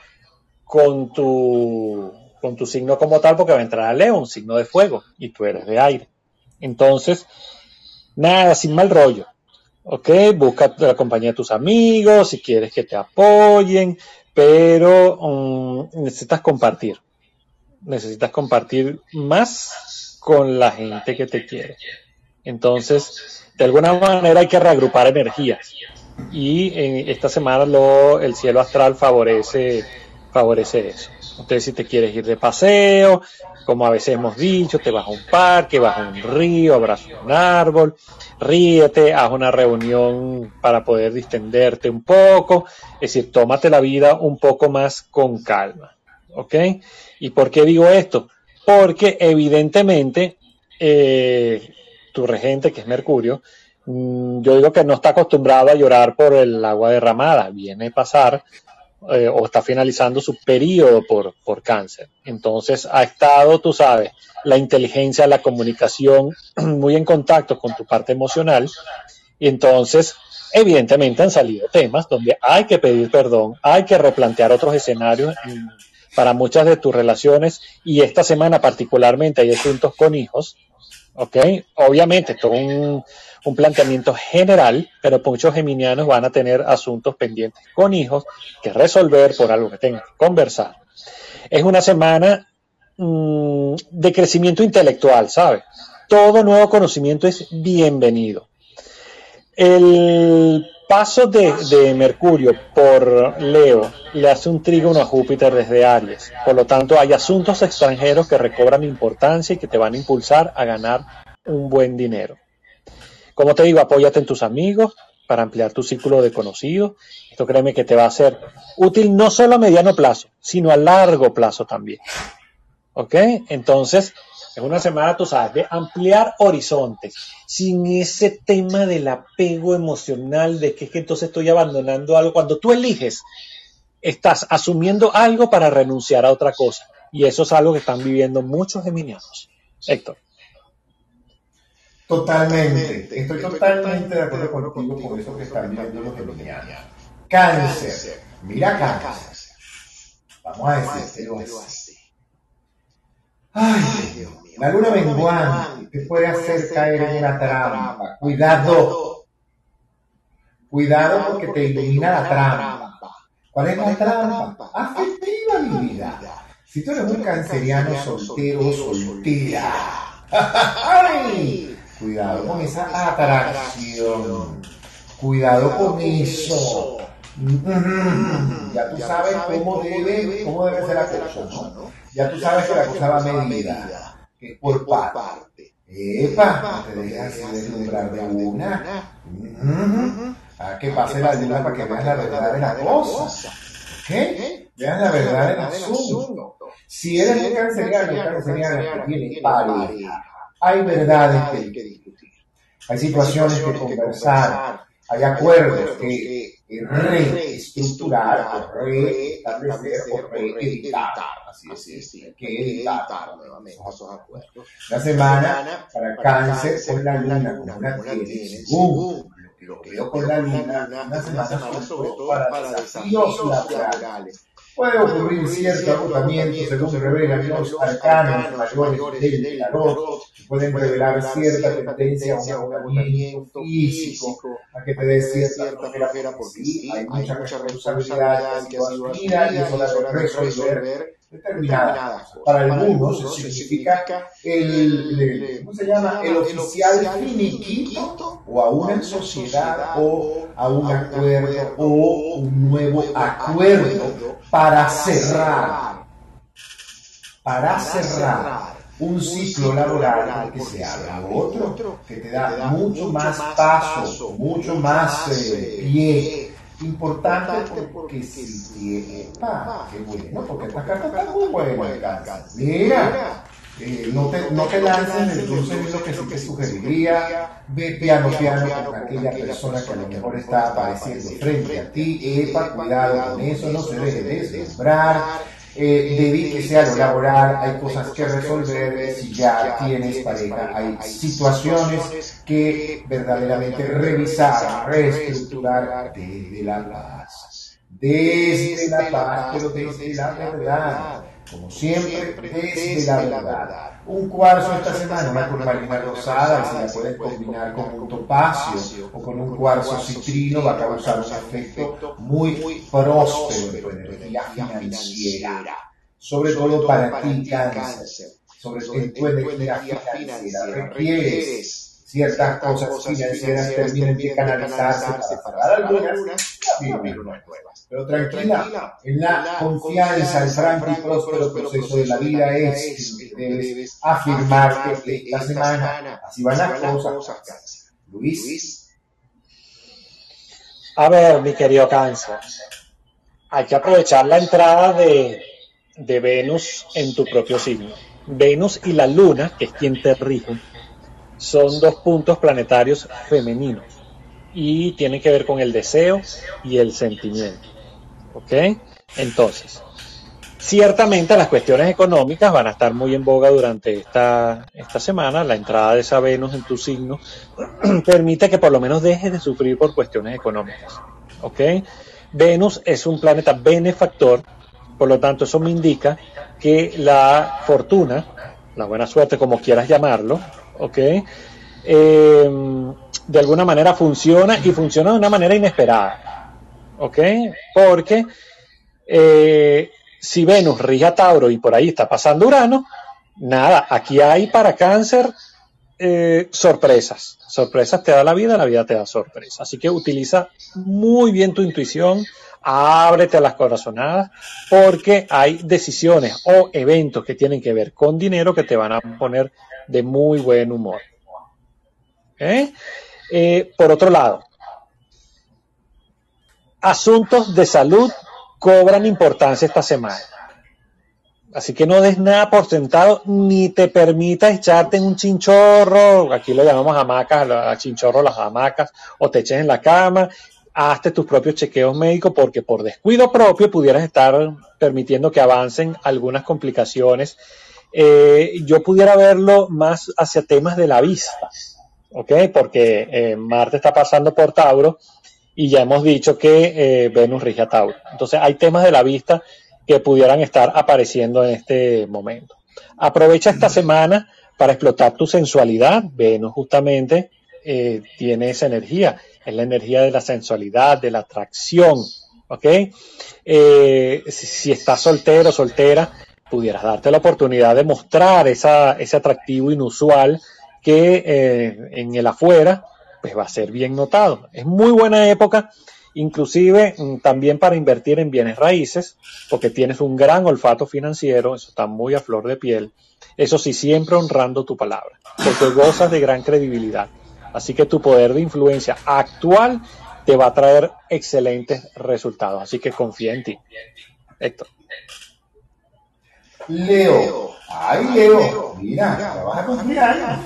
con tu, con tu signo como tal, porque va a entrar a Leo, un signo de fuego, y tú eres de aire. Entonces, Nada, sin mal rollo. ¿Ok? Busca la compañía de tus amigos, si quieres que te apoyen, pero mm, necesitas compartir. Necesitas compartir más con la gente que te quiere. Entonces, de alguna manera hay que reagrupar energías. Y en esta semana lo, el cielo astral favorece, favorece eso. Entonces, si te quieres ir de paseo, como a veces hemos dicho, te vas a un parque, vas a un río, abrazas un árbol, ríete, haz una reunión para poder distenderte un poco, es decir, tómate la vida un poco más con calma. ¿Ok? ¿Y por qué digo esto? Porque evidentemente eh, tu regente, que es Mercurio, mm, yo digo que no está acostumbrado a llorar por el agua derramada, viene a pasar eh, o está finalizando su periodo por, por cáncer. Entonces ha estado, tú sabes, la inteligencia, la comunicación *clears throat* muy en contacto con tu parte emocional y entonces evidentemente han salido temas donde hay que pedir perdón, hay que replantear otros escenarios para muchas de tus relaciones y esta semana particularmente hay asuntos con hijos, ¿ok? Obviamente, es un, un planteamiento general, pero muchos geminianos van a tener asuntos pendientes con hijos que resolver por algo que tengan que conversar. Es una semana mm, de crecimiento intelectual, ¿sabes? Todo nuevo conocimiento es bienvenido. El paso de, de, Mercurio por Leo le hace un trígono a Júpiter desde Aries. Por lo tanto, hay asuntos extranjeros que recobran importancia y que te van a impulsar a ganar un buen dinero. Como te digo, apóyate en tus amigos para ampliar tu círculo de conocidos. Esto créeme que te va a ser útil no solo a mediano plazo, sino a largo plazo también. ¿Ok? Entonces, en una semana tú sabes de ampliar horizontes, sin ese tema del apego emocional de que es que entonces estoy abandonando algo. Cuando tú eliges, estás asumiendo algo para renunciar a otra cosa. Y eso es algo que están viviendo muchos geminianos. Héctor. Totalmente. Estoy totalmente de acuerdo contigo con eso que están viviendo los geminianos. Cáncer. Mira cáncer. Vamos a decirlo así. Ay, Dios mío. La luna menguante te puede hacer caer en una trampa. Cuidado. Cuidado porque te ilumina la trampa. ¿Cuál es la trampa? Afectiva, mi vida. Si tú eres un canceriano soltero o soltera. *laughs* ¡Ay! Cuidado con esa atracción. Cuidado con eso. Ya tú sabes cómo debe, cómo debe ser la cosa, ¿no? Ya tú sabes que la cosa va medida, que es por parte. Epa, no te dejes deslumbrar de una. A que pase la luna para que veas la verdad de la cosa. ¿Qué? Veas la verdad del asunto. Si eres un canceriano, canceriano que tiene pareja, hay verdades que discutir. Hay situaciones que conversar. Hay acuerdos que reestructurar reestablecer o reeditar. Así es, hay que editar nuevamente esos acuerdos. La semana para cáncer con la luna, la tiene, según lo que veo con la luna, una semana sobre todo para desafíos laborales Puede ocurrir cierto agotamiento según revelan los arcanos mayores del tarot, pueden revelar cierta tendencia a un agotamiento físico, a que te des cierta flojera porque sí, hay mucha responsabilidad que has sido y eso la de resolver determinadas. Para algunos significa el, ¿cómo se llama? El oficial finiquito o a una sociedad o a un acuerdo o un nuevo acuerdo para cerrar, para cerrar un ciclo laboral que se abre otro, que te da mucho más paso, mucho más eh, pie. Importante porque si tiene, qué bueno, porque esta carta está muy buena. Mira, eh, no, te, no te lances entonces lo que sí te sugeriría, ve piano piano con aquella persona que a lo mejor está apareciendo frente a ti, epa, cuidado con eso, no se deje deslumbrar, eh, dedíquese a lo laboral, hay cosas que resolver, si ya tienes pareja, hay situaciones que verdaderamente revisar, reestructurar desde la paz, desde la paz, pero desde la verdad como siempre, desde la verdad. Un cuarzo esta semana, una turmalina rosada, si la puedes combinar con un topacio o con un cuarzo citrino, va a causar un efecto muy próspero en tu energía financiera. Sobre todo para ti, cáncer. Sobre todo en tu energía financiera. Requieres ciertas cosas financieras terminen de canalizarse para pagar algunas nuevas. Pero tranquila, en la confianza, el franco y próspero proceso de la vida es que debes afirmar que esta semana así van las cosas. Luis. A ver, mi querido cáncer, hay que aprovechar la entrada de, de Venus en tu propio signo. Venus y la Luna, que es quien te rige, son dos puntos planetarios femeninos y tienen que ver con el deseo y el sentimiento. ¿Ok? Entonces, ciertamente las cuestiones económicas van a estar muy en boga durante esta, esta semana. La entrada de esa Venus en tu signo *clears throat* permite que por lo menos dejes de sufrir por cuestiones económicas. ¿Ok? Venus es un planeta benefactor, por lo tanto eso me indica que la fortuna, la buena suerte como quieras llamarlo, ¿ok? Eh, de alguna manera funciona y funciona de una manera inesperada, ¿ok? Porque eh, si Venus rige a Tauro y por ahí está pasando Urano, nada, aquí hay para cáncer eh, sorpresas. Sorpresas te da la vida, la vida te da sorpresas. Así que utiliza muy bien tu intuición, ábrete a las corazonadas, porque hay decisiones o eventos que tienen que ver con dinero que te van a poner de muy buen humor. Eh, por otro lado, asuntos de salud cobran importancia esta semana. Así que no des nada por sentado, ni te permitas echarte en un chinchorro, aquí lo llamamos hamacas, a chinchorro las hamacas, o te eches en la cama, hazte tus propios chequeos médicos, porque por descuido propio pudieras estar permitiendo que avancen algunas complicaciones. Eh, yo pudiera verlo más hacia temas de la vista, ¿ok? Porque eh, Marte está pasando por Tauro y ya hemos dicho que eh, Venus rige a Tauro. Entonces hay temas de la vista que pudieran estar apareciendo en este momento. Aprovecha esta semana para explotar tu sensualidad. Venus justamente tiene esa energía, es la energía de la sensualidad, de la atracción. ¿Ok? Eh, si, estás soltero, soltera, pudieras darte la oportunidad de mostrar ese atractivo inusual que eh, en el afuera pues va a ser bien notado. Es muy buena época inclusive mm, también para invertir en bienes raíces, porque tienes un gran olfato financiero, eso está muy a flor de piel, eso sí, siempre honrando tu palabra, porque gozas de gran credibilidad. Así que tu poder de influencia actual te va a traer excelentes resultados, así que confía en ti. Héctor. Leo, ay Leo, mira, te vas a.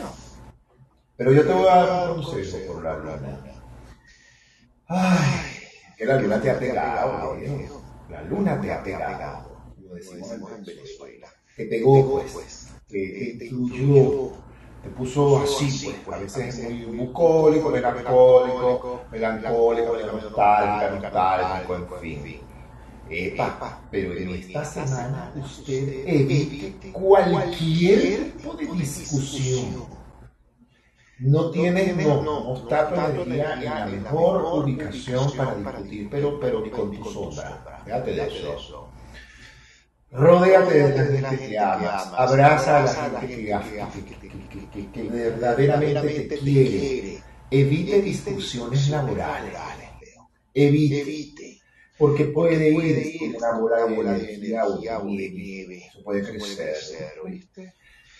Pero yo te voy a dar un consejo por la luna. Ay, que la luna te ha pegado, La luna te ha pegado, como decimos en Venezuela. Te pegó, pues. Te, te incluyó. Te puso así, pues. A veces es muy bucólico, melancólico, melancólico, nostálgico, nostálgico, en fin. Epa, pero en esta semana usted evite cualquier tipo de discusión no tiene, no, no, está tu energía en la mejor ubicación para discutir, pero, pero con tu sombra. Fíjate de eso. Rodéate de la gente que amas, abraza a la gente que, que, verdaderamente te quiere. Evite discusiones laborales. Evite. Porque puede ir una bola de energía o de nieve. Eso puede crecer. ¿oíste?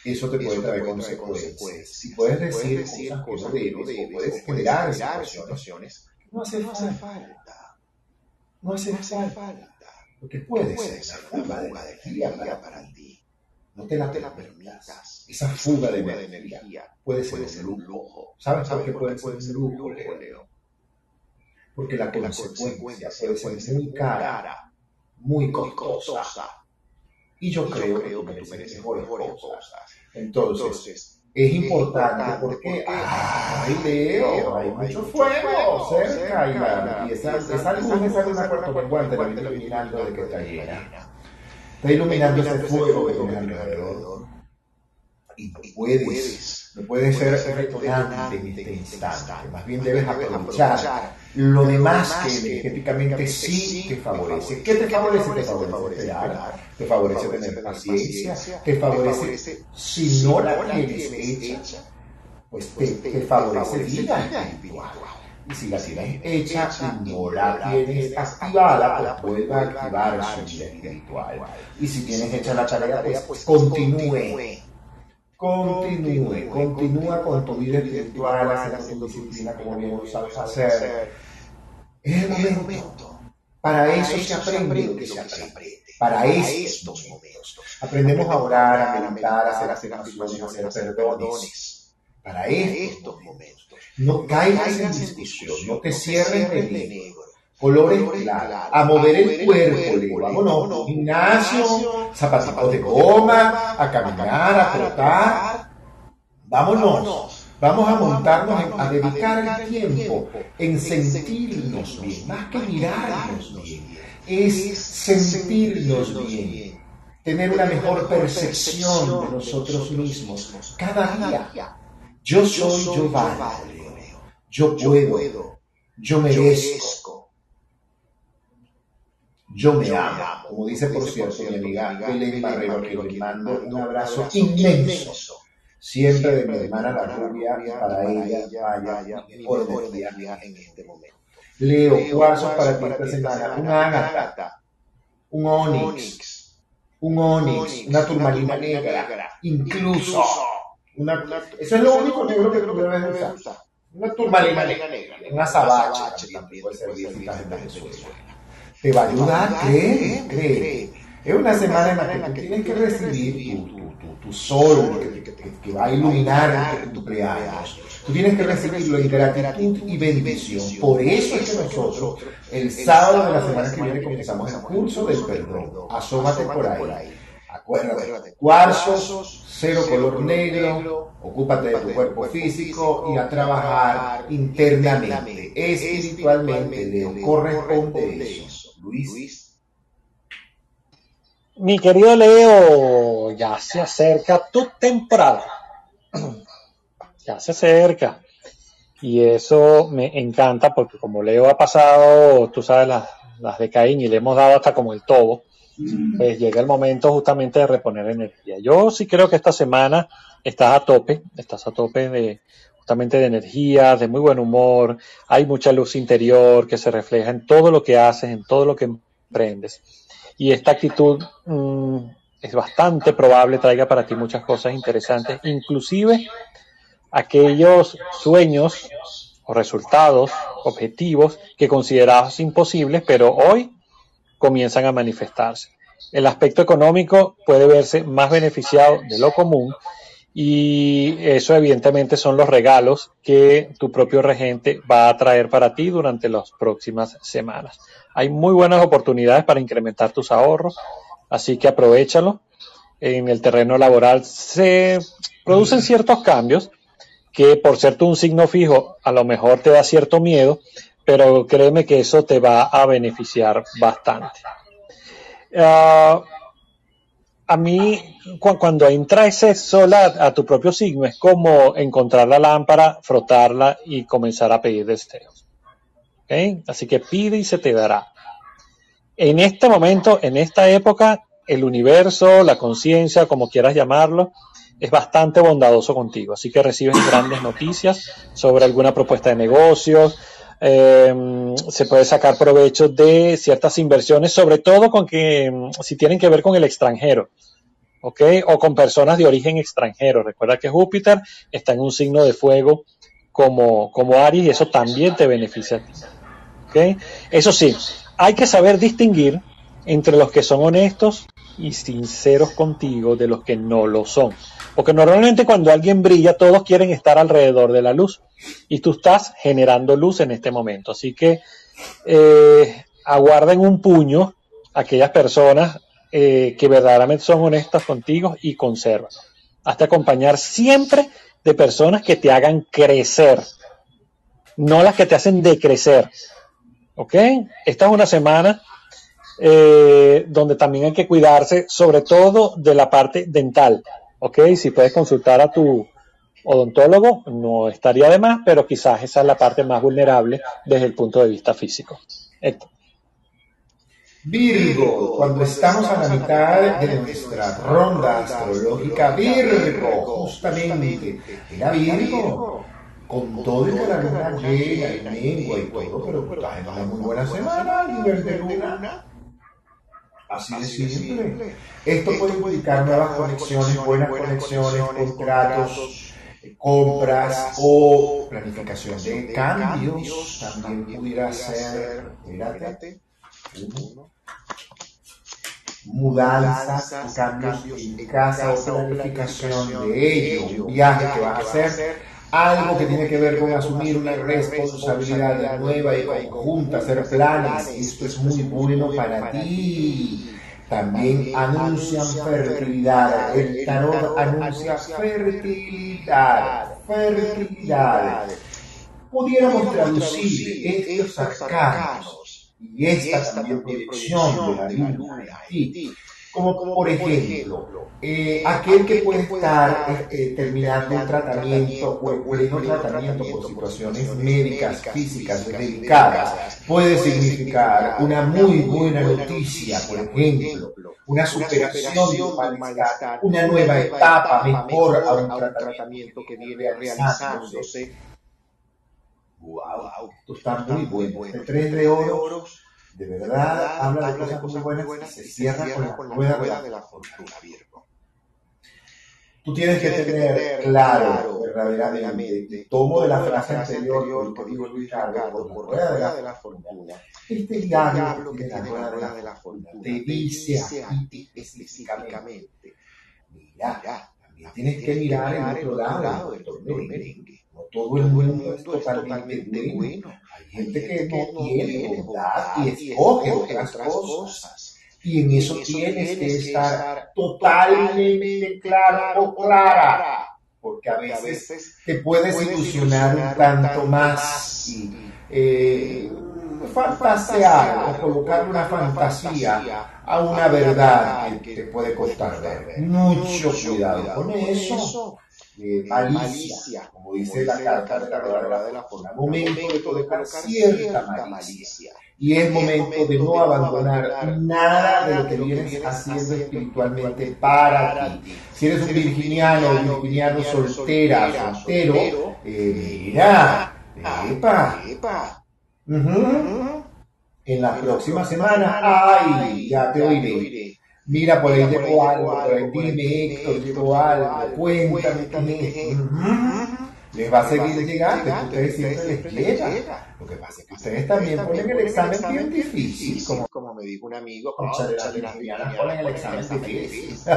eso te puede traer consecuencias. Si puedes decir cosas que no debes, puedes generar situaciones, no hace falta. No hace falta. Porque puede ser una fuga de energía para ti. No te la, te la permitas. Esa fuga de energía puede ser un lujo. ¿Sabes por qué puede ser un lujo, Leo? Porque la consecuencia puede ser muy cara, muy costosa y yo, creo, que tú mereces mejores cosas. Entonces, es importante porque, ay, Leo, hay mucho fuego cerca y, la, y esa, esa luz esa luna cuarto menguante la iluminando de que está llena. Está iluminando ese fuego que tienes alrededor. Y puedes no puede ser retornante en este instante. Más bien debes aprovechar lo demás que energéticamente sí te favorece. ¿Qué te favorece? Te favorece esperar, te favorece tener paciencia, te favorece, si no la tienes hecha, pues te, te favorece vida espiritual. Y si la tienes hecha y no la tienes activada, pues vuelva a activar su vida espiritual. Y si tienes hecha la tarea, pues continúe continúe, continúa con tu vida espiritual, haciendo disciplina como bien lo sabes hacer. Es el momento. Para eso se aprende lo que se aprende. Para estos momentos. Aprendemos a orar, a meditar, a hacer afirmaciones, a hacer perdones. Para estos momentos. No caigas en discusión, no te cierres de negro colores claros, a mover el cuerpo, le vámonos, gimnasio, zapatitos de goma, a caminar, a trotar, vámonos, vamos a montarnos, a dedicar el tiempo en sentirnos bien, más que mirarnos bien, es sentirnos bien, tener una mejor percepción de nosotros mismos cada día. Yo soy, yo valgo, yo puedo, yo merezco yo me amo. Como dice, por cierto, mi amiga Helen Barrero, que le mando un abrazo inmenso. Siempre de mi hermana la rubia, para ella, vaya, mejor energía. en este momento. Leo, cuarzos para ti esta semana. Un ágata, un onix, un onix, una turmalina negra, incluso Una, eso es lo único negro que tú debes usar. Una turmalina negra, una sabache también puede servir si estás en Venezuela. Te va a ayudar, cree, cree. Es una semana en la que tú tienes que recibir tu, tu, tu, sol que, va a iluminar tu cumpleaños. Tú tienes que recibirlo en gratitud y bendición. Por eso es que nosotros, el sábado de la semana que viene, comenzamos el curso del perdón. Asómate por ahí. Acuérdate, cuarzos, cero color negro, ocúpate de tu cuerpo físico y a trabajar internamente, espiritualmente, le corresponde eso. Luis. Mi querido Leo, ya se acerca tu temporada. *clears throat* Ya se acerca. Y eso me encanta porque como Leo ha pasado, tú sabes, las, las de Caín y le hemos dado hasta como el todo pues llega el momento justamente de reponer energía. Yo sí creo que esta semana estás a tope, estás a tope de justamente de energía, de muy buen humor, hay mucha luz interior que se refleja en todo lo que haces, en todo lo que emprendes. Y esta actitud mm, es bastante probable traiga para ti muchas cosas interesantes, inclusive aquellos sueños o resultados, objetivos que considerabas imposibles, pero hoy comienzan a manifestarse. El aspecto económico puede verse más beneficiado de lo común y eso evidentemente son los regalos que tu propio regente va a traer para ti durante las próximas semanas. Hay muy buenas oportunidades para incrementar tus ahorros, así que aprovechalo. En el terreno laboral se producen ciertos cambios que por ser tú un signo fijo a lo mejor te da cierto miedo, pero créeme que eso te va a beneficiar bastante. Ah, a mí, cuando entra ese sol a, tu propio signo, es como encontrar la lámpara, frotarla y comenzar a pedir deseos. Así que pide y se te dará. En este momento, en esta época, el universo, la conciencia, como quieras llamarlo, es bastante bondadoso contigo. Así que recibes grandes noticias sobre alguna propuesta de negocios, Em, se puede sacar provecho de ciertas inversiones, sobre todo con que em, si tienen que ver con el extranjero, ¿ok? O con personas de origen extranjero. Recuerda que Júpiter está en un signo de fuego como, como Aries y eso también te beneficia. ¿ok? Eso sí, hay que saber distinguir entre los que son honestos y sinceros contigo de los que no lo son. Porque normalmente cuando alguien brilla, todos quieren estar alrededor de la luz. Y tú estás generando luz en este momento. Así que eh, aguarden un puño aquellas personas eh, que verdaderamente son honestas contigo y conservan. Hasta acompañar siempre de personas que te hagan crecer, no las que te hacen decrecer. ¿Ok? Esta es una semana eh, donde también hay que cuidarse, sobre todo de la parte dental. ¿Ok? Si puedes consultar a tu odontólogo, no estaría de más, pero quizás esa es la parte más vulnerable desde el punto de vista físico. Virgo, cuando estamos a la mitad de nuestra ronda astrológica, Virgo, justamente, era Virgo, con todo y la luna llega y y todo, pero en una muy buena semana nivel de luna. Así de simple. Esto puede implicar nuevas conexiones, buenas conexiones, contratos, compras o planificación de cambios. También pudiera ser, mírate, mudanzas, cambios en casa o planificación de ello, un viaje que vas a hacer algo que tiene que ver con asumir una responsabilidad nueva y conjunta, hacer planes, esto es muy bueno para ti. También anuncian fertilidad, el tarot anuncia fertilidad, fertilidad. Pudiéramos traducir estos arcanos y esta también dirección de la luna como por ejemplo, eh, aquel que puede estar eh, terminando un tratamiento o en pleno tratamiento por situaciones médicas, físicas delicadas, puede significar una muy buena noticia, por ejemplo, una superación de un malestar, una nueva etapa mejor a un tratamiento que viene realizándose. Wow, esto está muy bueno. El de oro de verdad habla de cosas muy buenas y se cierra con la rueda de la fortuna, Virgo. Tú tienes que tener claro, verdaderamente, tomo de la frase anterior que dijo Luis Ricardo, por rueda de la fortuna. Este diablo que tiene la rueda de la fortuna te dice a ti específicamente, mira, también tienes que mirar el otro lado del merengue. No todo el mundo es totalmente bueno. Hay gente que no tiene bondad y escoge otras cosas. Y en eso tienes que estar totalmente claro o clara, porque a veces te puedes ilusionar un tanto más y eh, fantasear o colocar una fantasía a una verdad que te puede costar ver. Mucho cuidado con eso. Malicia, como dice la carta de la de la forma, momento de colocar cierta malicia. y es momento de no abandonar nada de lo que vienes haciendo espiritualmente para ti. Si eres un virginiano o virginiano soltera, soltero, eh, mira, epa, en la próxima semana, ay, ya te oiré. Mira, por ahí llegó algo, por ahí dime, Héctor, llegó algo, cuéntame, qué les va a seguir llegando, ustedes siempre les llega. Lo que pasa es que ustedes también ponen el examen bien difícil, como, me dijo un amigo, de las ponen el examen difícil. *laughs*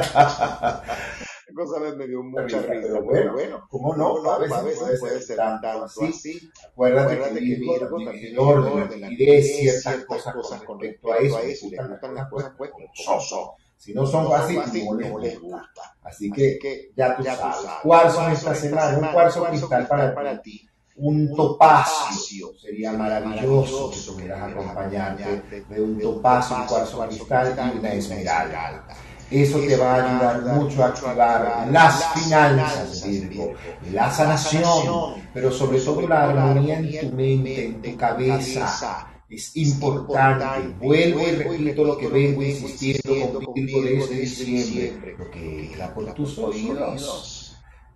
cosa me dio mucha risa, pero bueno, bueno, ¿cómo no? A veces, puede, ser tanto así. Acuérdate, que Virgo también el orden, la liquidez, ciertas cosas con respecto a eso, le gustan las cosas pues so si no son así, no les gusta. Así que ya tú sabes. Cuarzo esta semana, un cuarzo cristal para ti. Un topacio. sería maravilloso que tuvieras acompañarte de un topacio, un cuarzo cristal y una esmeralda. Eso te va a ayudar mucho a activar las finanzas, Virgo, la sanación, pero sobre todo la armonía en tu mente, en tu cabeza, es importante. Vuelvo y repito lo que vengo insistiendo contigo desde diciembre. Lo que entra por tus oídos.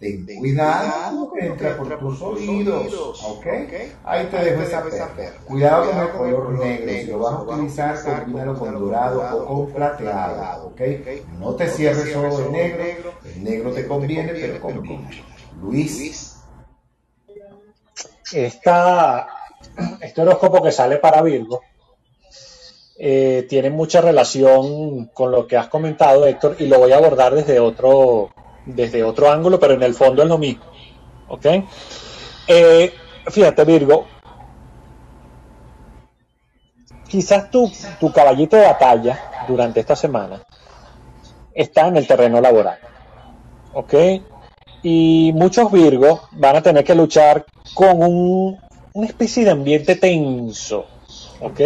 Ten cuidado que entra por tus oídos. ¿Ok? Ahí te dejo esa perla. Cuidado con el color negro. Si lo vas a utilizar, combínalo con dorado o con plateado. ¿Ok? No te cierres solo de negro. El negro te conviene, pero combina. Luis. Esta este horóscopo que sale para Virgo eh, tiene mucha relación con lo que has comentado, Héctor, y lo voy a abordar desde otro, desde otro ángulo, pero en el fondo es lo mismo. ¿Ok? Eh, fíjate, Virgo, quizás tu, tu caballito de batalla durante esta semana está en el terreno laboral. ¿Ok? Y muchos Virgos van a tener que luchar con un una especie de ambiente tenso, ¿ok?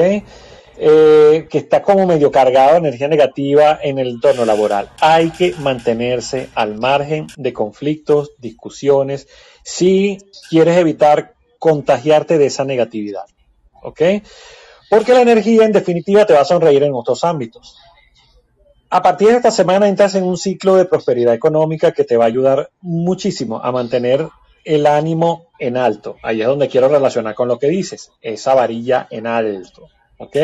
Eh, que está como medio cargado de energía negativa en el entorno laboral. Hay que mantenerse al margen de conflictos, discusiones, si quieres evitar contagiarte de esa negatividad, ¿ok? Porque la energía en definitiva te va a sonreír en otros ámbitos. A partir de esta semana entras en un ciclo de prosperidad económica que te va a ayudar muchísimo a mantener el ánimo en alto. Ahí es donde quiero relacionar con lo que dices, esa varilla en alto. ¿Ok?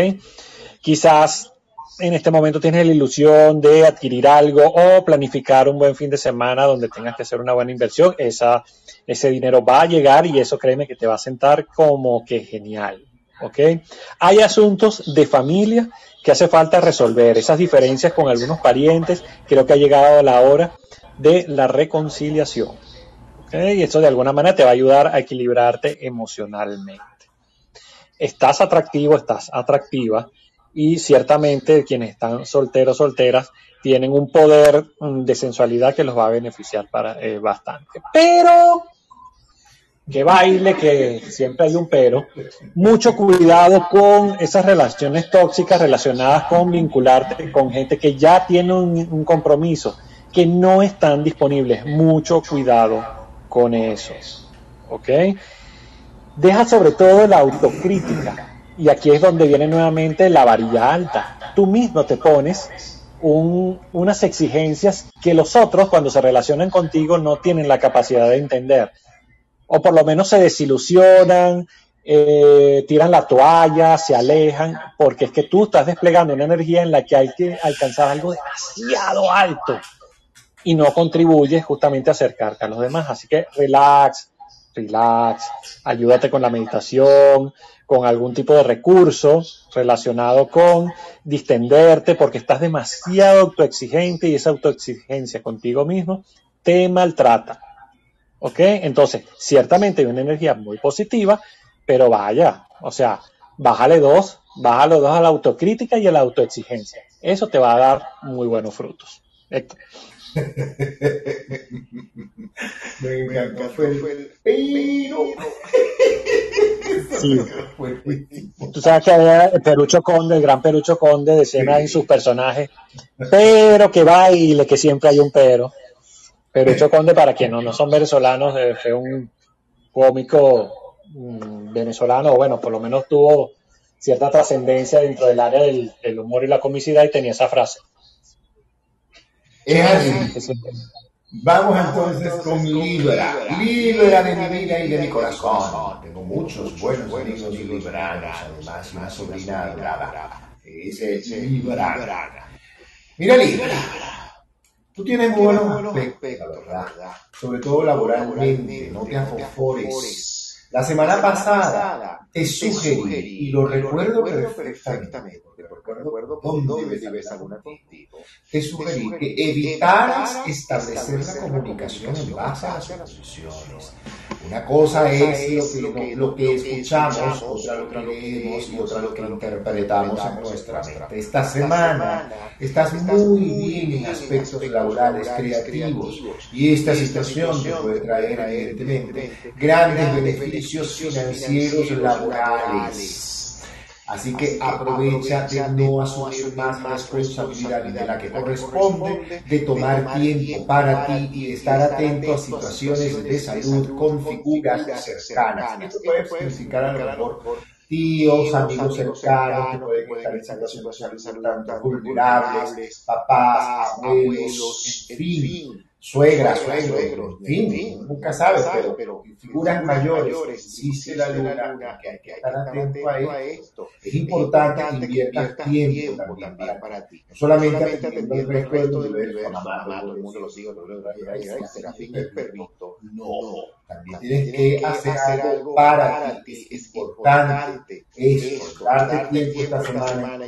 Quizás en este momento tienes la ilusión de adquirir algo o planificar un buen fin de semana donde tengas que hacer una buena inversión. Esa, ese dinero va a llegar y eso créeme que te va a sentar como que genial. ¿Ok? Hay asuntos de familia que hace falta resolver, esas diferencias con algunos parientes. Creo que ha llegado la hora de la reconciliación. Y esto de alguna manera te va a ayudar a equilibrarte emocionalmente. Estás atractivo, estás atractiva y ciertamente quienes están solteros, solteras, tienen un poder mm, de sensualidad que los va a beneficiar para, eh, bastante. Pero, que baile, que siempre hay un pero, mucho cuidado con esas relaciones tóxicas relacionadas con vincularte con gente que ya tiene un compromiso, que no están disponibles. Mucho cuidado con eso. ¿Ok? Deja sobre todo la autocrítica. Y aquí es donde viene nuevamente la varilla alta. Tú mismo te pones unas exigencias que los otros cuando se relacionan contigo no tienen la capacidad de entender. O por lo menos se desilusionan, eh, tiran la toalla, se alejan, porque es que tú estás desplegando una energía en la que hay que alcanzar algo demasiado alto y no contribuye justamente a acercarte a los demás. Así que relax, relax, ayúdate con la meditación, con algún tipo de recurso relacionado con distenderte porque estás demasiado autoexigente y esa autoexigencia contigo mismo te maltrata. ¿Ok? Entonces, ciertamente hay una energía muy positiva, pero vaya, o sea, bájale dos, bájale dos a la autocrítica y a la autoexigencia. Eso te va a dar muy buenos frutos. Me encantó, fue el pero. Sí. *laughs* Tú sabes que había el Perucho Conde, el gran Perucho Conde, decía en sus personajes, pero que baile, que siempre hay un pero. Perucho Conde, para quienes no, son venezolanos, eh, fue un cómico mm, venezolano, bueno, por lo menos tuvo cierta trascendencia dentro del área del, del humor y la comicidad y tenía esa frase. Es así. Vamos entonces con Libra. Libra de mi vida y de mi corazón. Tengo muchos buenos amigos libranos, además, una sobrina adorada. Es Libra. Mira, Libra. Tú tienes buenos aspectos, ¿verdad? Sobre todo laboralmente, no te afofores. La semana pasada te sugerí, y lo recuerdo perfectamente, recuerdo dónde vives alguna contigo, te sugerí que evitaras establecer la comunicación en base a las suposiciones. Una cosa es lo que, lo que escuchamos, otra lo que leemos y otra lo que interpretamos en nuestra mente. Esta semana estás muy bien en aspectos laborales creativos. y esta situación te puede traer evidentemente grandes beneficios financieros laborales. Así que aprovecha de no asumir más responsabilidad de la que corresponde, de tomar tiempo para ti y estar atento a situaciones de salud con figuras cercanas. Esto puede significar a lo mejor tíos, amigos cercanos que pueden estar en situaciones vulnerables, papás, abuelos, en fin suegra, suegro, en fin, nunca sabes, pero, figuras mayores, existe la luna, que hay que estar atento a esto. Es importante que inviertas tiempo también para, ti. No solamente atendiendo el recuerdo de ver con mamá, todo el mundo los hijos, Serafín el perrito. No, también tienes que hacer algo para ti. Es importante eso, darte tiempo esta semana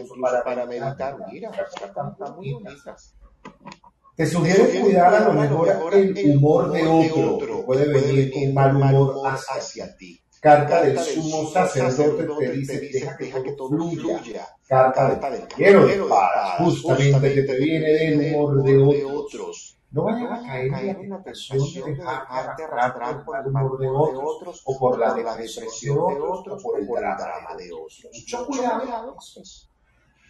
para meditar. Mira, están muy bonitas. Te sugiero cuidar a lo mejor el humor de otro, puede venir con mal humor hacia ti. Carta del sumo sacerdote te dice, deja que todo fluya. Carta del quiero de justamente que te viene del humor de otros. No vayas a caer en la tentación de dejarte arrastrar por el humor de otros, o por la depresión de otros, o por el drama de otros. Mucho cuidado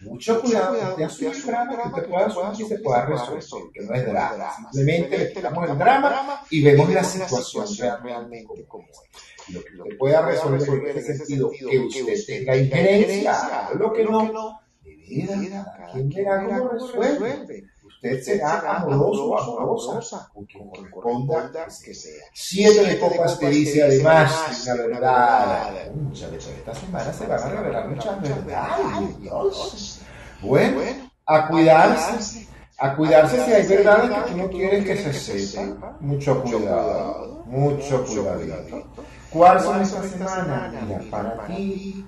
mucho cuidado, te asumes drama que te pueda asumir y se pueda resolver, que no es drama. Simplemente le quitamos el drama y vemos la situación realmente como es. Lo que te pueda resolver en ese sentido, que usted tenga injerencia, lo que no, de vida, ¿quién verá cómo resuelve? Usted será amoroso o amorosa con quien corresponda que sea. Siete de copas te dice además una verdad. Muchas veces esta semana se van a revelar muchas verdades. Dios. Bueno, a cuidarse. A cuidarse si hay verdades que tú no quieres que se sepa. Mucho cuidado. Mucho cuidado. ¿Cuál son esta semana? Mira, para ti.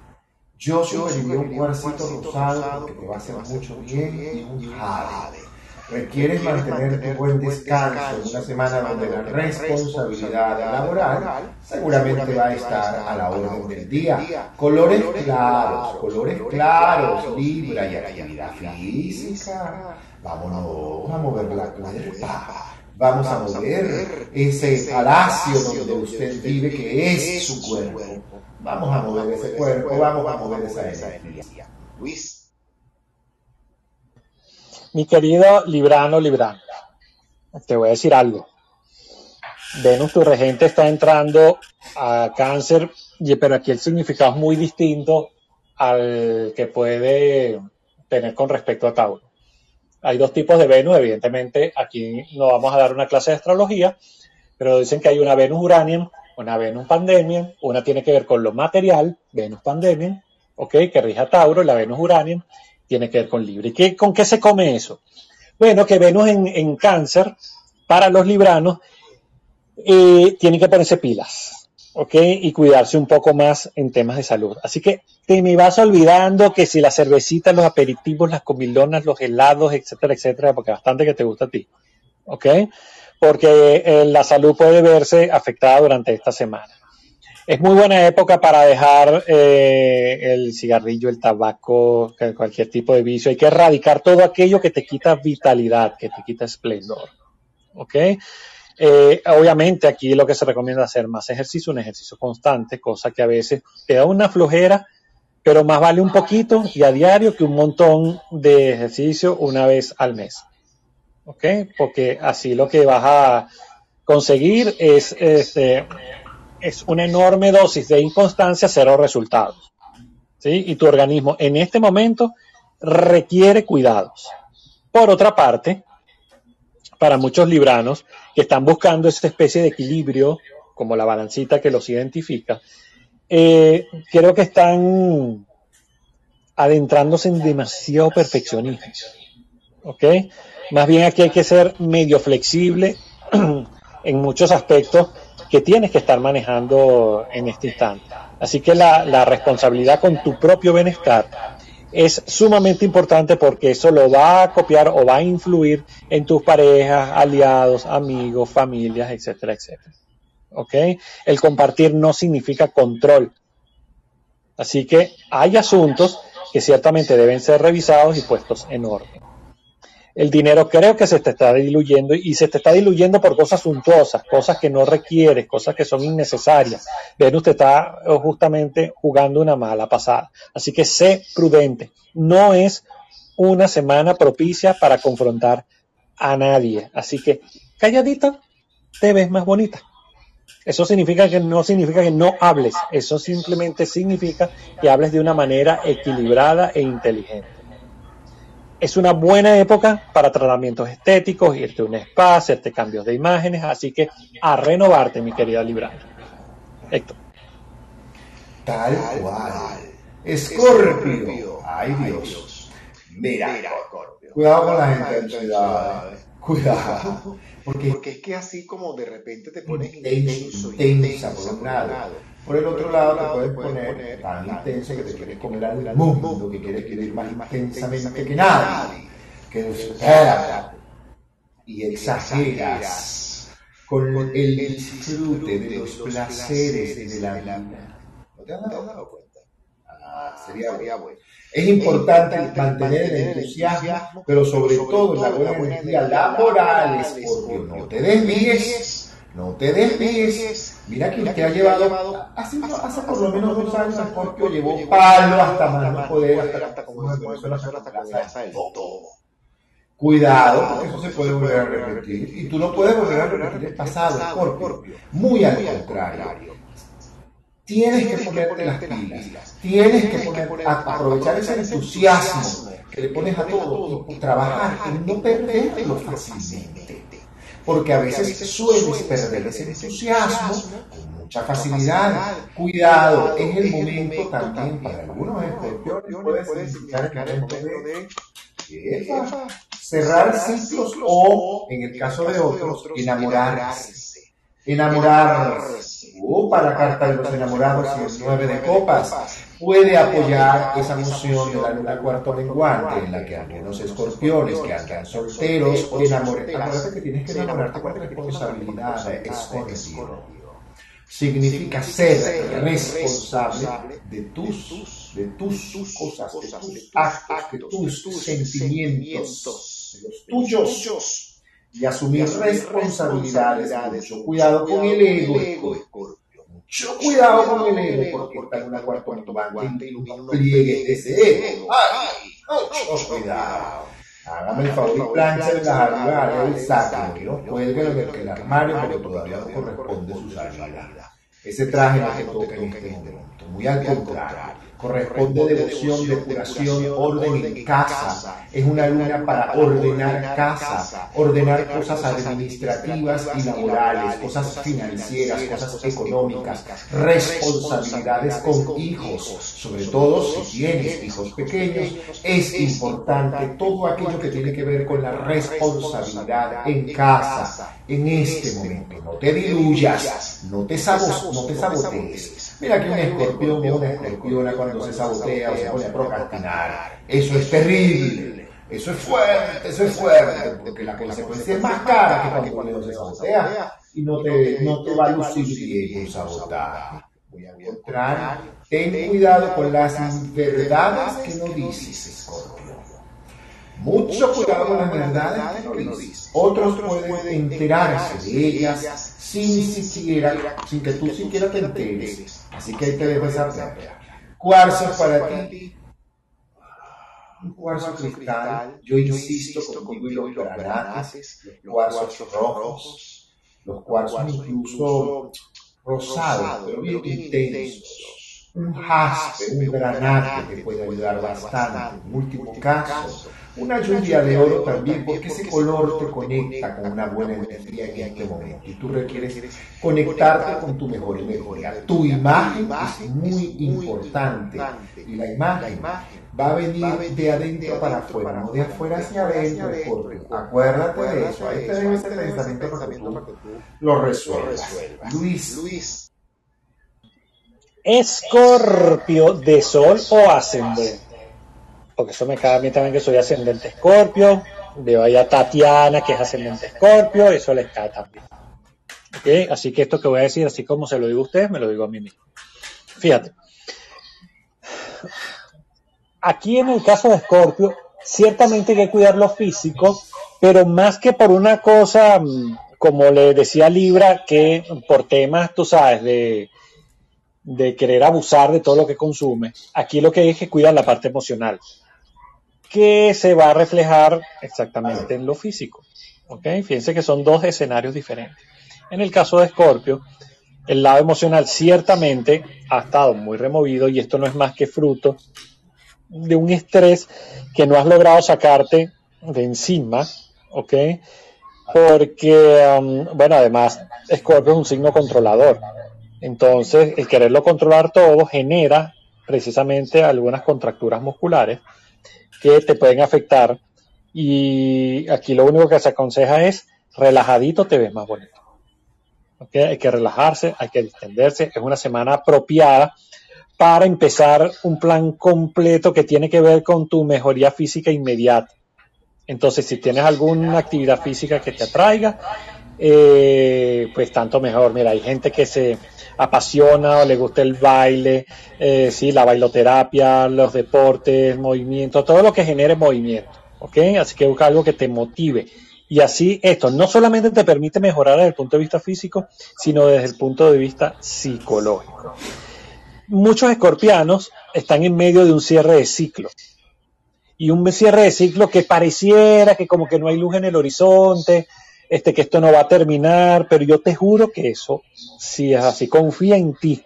Yo sugeriría un cuarcito rosado porque te va a hacer mucho bien y un jade requieres mantener tu buen descanso en una semana donde la responsabilidad laboral seguramente va a estar a la orden del día. Colores claros, colores claros, libra y actividad física. Vámonos a mover la cuerpa. Vamos a mover ese palacio donde usted vive que es su cuerpo. Vamos a mover ese cuerpo, vamos a mover esa energía. Luis. Mi querido Librano, Librano, te voy a decir algo. Venus, tu regente, está entrando a cáncer, pero aquí el significado es muy distinto al que puede tener con respecto a Tauro. Hay dos tipos de Venus, evidentemente aquí no vamos a dar una clase de astrología, pero dicen que hay una Venus Uranium, una Venus Pandemia, una tiene que ver con lo material, Venus Pandemia, ¿ok? Que rige a Tauro, la Venus Uranium, tiene que ver con libre. ¿Y qué, con qué se come eso? Bueno, que Venus en, cáncer para los libranos, eh, tienen que ponerse pilas, ¿ok? Y cuidarse un poco más en temas de salud. Así que te me vas olvidando que si las cervecitas, los aperitivos, las comilonas, los helados, etcétera, etcétera, porque bastante que te gusta a ti, ¿ok? Porque eh, la salud puede verse afectada durante esta semana. Es muy buena época para dejar eh, el cigarrillo, el tabaco, cualquier tipo de vicio. Hay que erradicar todo aquello que te quita vitalidad, que te quita esplendor. ¿Ok? Eh, obviamente aquí lo que se recomienda hacer más ejercicio, un ejercicio constante, cosa que a veces te da una flojera, pero más vale un poquito y a diario que un montón de ejercicio una vez al mes. ¿Ok? Porque así lo que vas a conseguir es este, es una enorme dosis de inconstancia, cero resultados. ¿sí? Y tu organismo en este momento requiere cuidados. Por otra parte, para muchos libranos que están buscando esa especie de equilibrio, como la balancita que los identifica, eh, creo que están adentrándose en demasiado perfeccionismo. Más bien aquí hay que ser medio flexible *clears throat* en muchos aspectos que tienes que estar manejando en este instante. Así que la, responsabilidad con tu propio bienestar es sumamente importante porque eso lo va a copiar o va a influir en tus parejas, aliados, amigos, familias, etcétera, etcétera. ¿Ok? El compartir no significa control. Así que hay asuntos que ciertamente deben ser revisados y puestos en orden el dinero creo que se te está diluyendo y se te está diluyendo por cosas suntuosas, cosas que no requieres, cosas que son innecesarias. Venus te está eh, justamente jugando una mala pasada. Así que sé prudente. No es una semana propicia para confrontar a nadie. Así que calladita te ves más bonita. Eso significa que no significa que no hables. Eso simplemente significa que hables de una manera equilibrada e inteligente es una buena época para tratamientos estéticos, irte a un spa, hacerte cambios de imágenes, así que a renovarte, mi querida Librana. Héctor. Tal cual. Escorpio. Ay Dios. Mira, cuidado con las intensidades. Cuidado. Porque, es que así como de repente te pones intenso, intensa, por un lado por el otro lado, te puedes poner tan intensa que te quieres comer al mundo, que quieres ir más intensamente que nadie, que espera y exageras con el disfrute de los placeres de la vida. ¿No te has dado cuenta? Ah, sería bueno. Es importante mantener el entusiasmo, pero sobre todo la buena energía laboral, porque no te desvíes no te desvíes. Mira que usted ha llevado, hace, hace por lo menos dos años, Scorpio llevó palo hasta más no poder, hasta como hasta todo. Cuidado, porque eso se puede volver a repetir. Y tú no puedes volver a repetir el pasado, Scorpio. Muy al contrario. Tienes que ponerte las pilas. Tienes que poner, aprovechar ese entusiasmo que le pones a todo y trabajar y no perderlo fácilmente porque a veces sueles perder ese entusiasmo con mucha facilidad. Cuidado, es el momento también para algunos escorpiones, puede significar el momento de cerrar ciclos o, en el caso de otros, enamorarse. Enamorarse. Uh, para la carta de los enamorados y el nueve de copas puede apoyar esa noción de la luna cuarto menguante en la que algunos escorpiones que andan solteros enamoran. Acuérdate que tienes que enamorarte con responsabilidad, escorpio. Significa ser responsable de tus, de tus cosas, de tus actos, de tus sentimientos, de los tuyos, y asumir responsabilidades. Mucho cuidado con el ego, mucho cuidado con el ego, porque está en una cuarta turbante y no pliegue ese ego. ¡Ay! Mucho cuidado. Hágame el favor y plancha de las arriba del saco, no cuelgue en el armario porque todavía no corresponde su salida. Ese traje no te toca en este momento, muy al contrario. Corresponde devoción, depuración, orden en casa. Es una luna para ordenar casa, ordenar cosas administrativas y laborales, cosas financieras, cosas económicas, responsabilidades con hijos, sobre todo si tienes hijos pequeños, es importante todo aquello que tiene que ver con la responsabilidad en casa, en este momento. No te diluyas, no te, no te sabotees. Mira que un escorpión o una escorpiona cuando se sabotea o se pone a procrastinar. Eso es terrible. Eso es fuerte, eso es fuerte, porque la consecuencia es más cara que cuando uno se sabotea y no te, no te va a lucir bien un sabotaje. Voy a encontrar, ten cuidado con las verdades que no dices, escorpión. Mucho cuidado con las verdades que no dices. Otros pueden enterarse de ellas sin siquiera, sin que tú siquiera te enteres. Así que ahí te dejo esa planta. Cuarzos para ti. Un cuarzo cristal, yo insisto contigo y los granates, los cuarzos rojos, los cuarzos incluso rosados, pero bien intensos. Un jaspe, un granate que puede ayudar bastante. En último caso, una lluvia de oro también, porque ese color te conecta con una buena energía en este momento. Y tú requieres conectarte con tu mejor energía. Tu imagen es muy importante. Y la imagen va a venir de adentro para afuera, no de afuera hacia adentro. Acuérdate de eso. Ahí te debe ese pensamiento para que tú lo resuelvas. Luis. Escorpio de sol o ascendente porque eso me cae a mí también que soy ascendente escorpio, veo ahí a Tatiana que es ascendente escorpio, eso les cae también. ¿Okay? Así que esto que voy a decir, así como se lo digo a ustedes, me lo digo a mí mismo. Fíjate. Aquí en el caso de Escorpio, ciertamente hay que cuidar lo físico, pero más que por una cosa, mm, como le decía Libra, que por temas, tú sabes, de, de querer abusar de todo lo que consume, aquí lo que hay es que cuidar la parte emocional que se va a reflejar exactamente en lo físico. ¿okay? Fíjense que son dos escenarios diferentes. En el caso de Scorpio, el lado emocional ciertamente ha estado muy removido y esto no es más que fruto de un estrés que no has logrado sacarte de encima, ¿ok? Porque, um, bueno, además, Scorpio es un signo controlador. Entonces, el quererlo controlar todo genera precisamente algunas contracturas musculares que te pueden afectar. Y aquí lo único que se aconseja es relajadito te ves más bonito. Hay que relajarse, hay que distenderse. Es una semana apropiada para empezar un plan completo que tiene que ver con tu mejoría física inmediata. Entonces, si tienes alguna actividad física que te atraiga, eh, pues tanto mejor. Mira, hay gente que se, apasiona o le gusta el baile, eh, sí, la bailoterapia, los deportes, movimiento, todo lo que genere movimiento, ¿ok? Así que busca algo que te motive. Y así esto no solamente te permite mejorar desde el punto de vista físico, sino desde el punto de vista psicológico. Muchos escorpianos están en medio de un cierre de ciclo. Y un cierre de ciclo que pareciera que como que no hay luz en el horizonte, este, que esto no va a terminar, pero yo te juro que eso si es así. Confía en ti.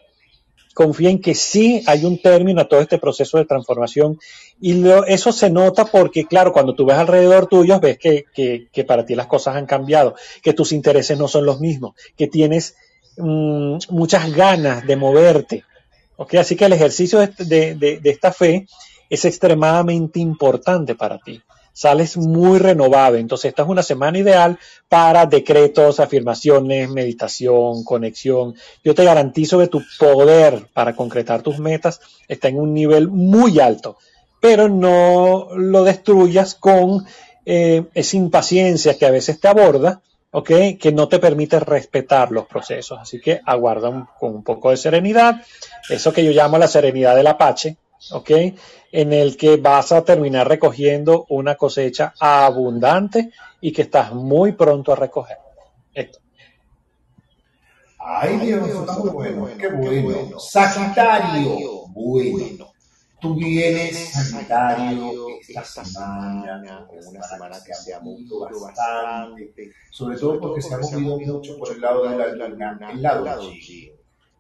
Confía en que sí hay un término a todo este proceso de transformación y eso se nota porque, claro, cuando tú ves alrededor tuyo, ves que, que, para ti las cosas han cambiado, que tus intereses no son los mismos, que tienes mm, muchas ganas de moverte. ¿okay? Así que el ejercicio de, de, de esta fe es extremadamente importante para ti sales muy renovado. Entonces, esta es una semana ideal para decretos, afirmaciones, meditación, conexión. Yo te garantizo que tu poder para concretar tus metas está en un nivel muy alto, pero no lo destruyas con eh, esa impaciencia que a veces te aborda. ¿ok? Que no te permite respetar los procesos. Así que aguarda con un poco de serenidad. Eso que yo llamo la serenidad del Apache, ¿ok? En el que vas a terminar recogiendo una cosecha abundante y que estás muy pronto a recoger. Ay, Dios, está muy bueno, qué bueno. Sagitario, bueno. Tú vienes, Sagitario, esta semana, una semana que se ha movido bastante, sobre todo porque se ha movido mucho por el lado de la luna, el lado allí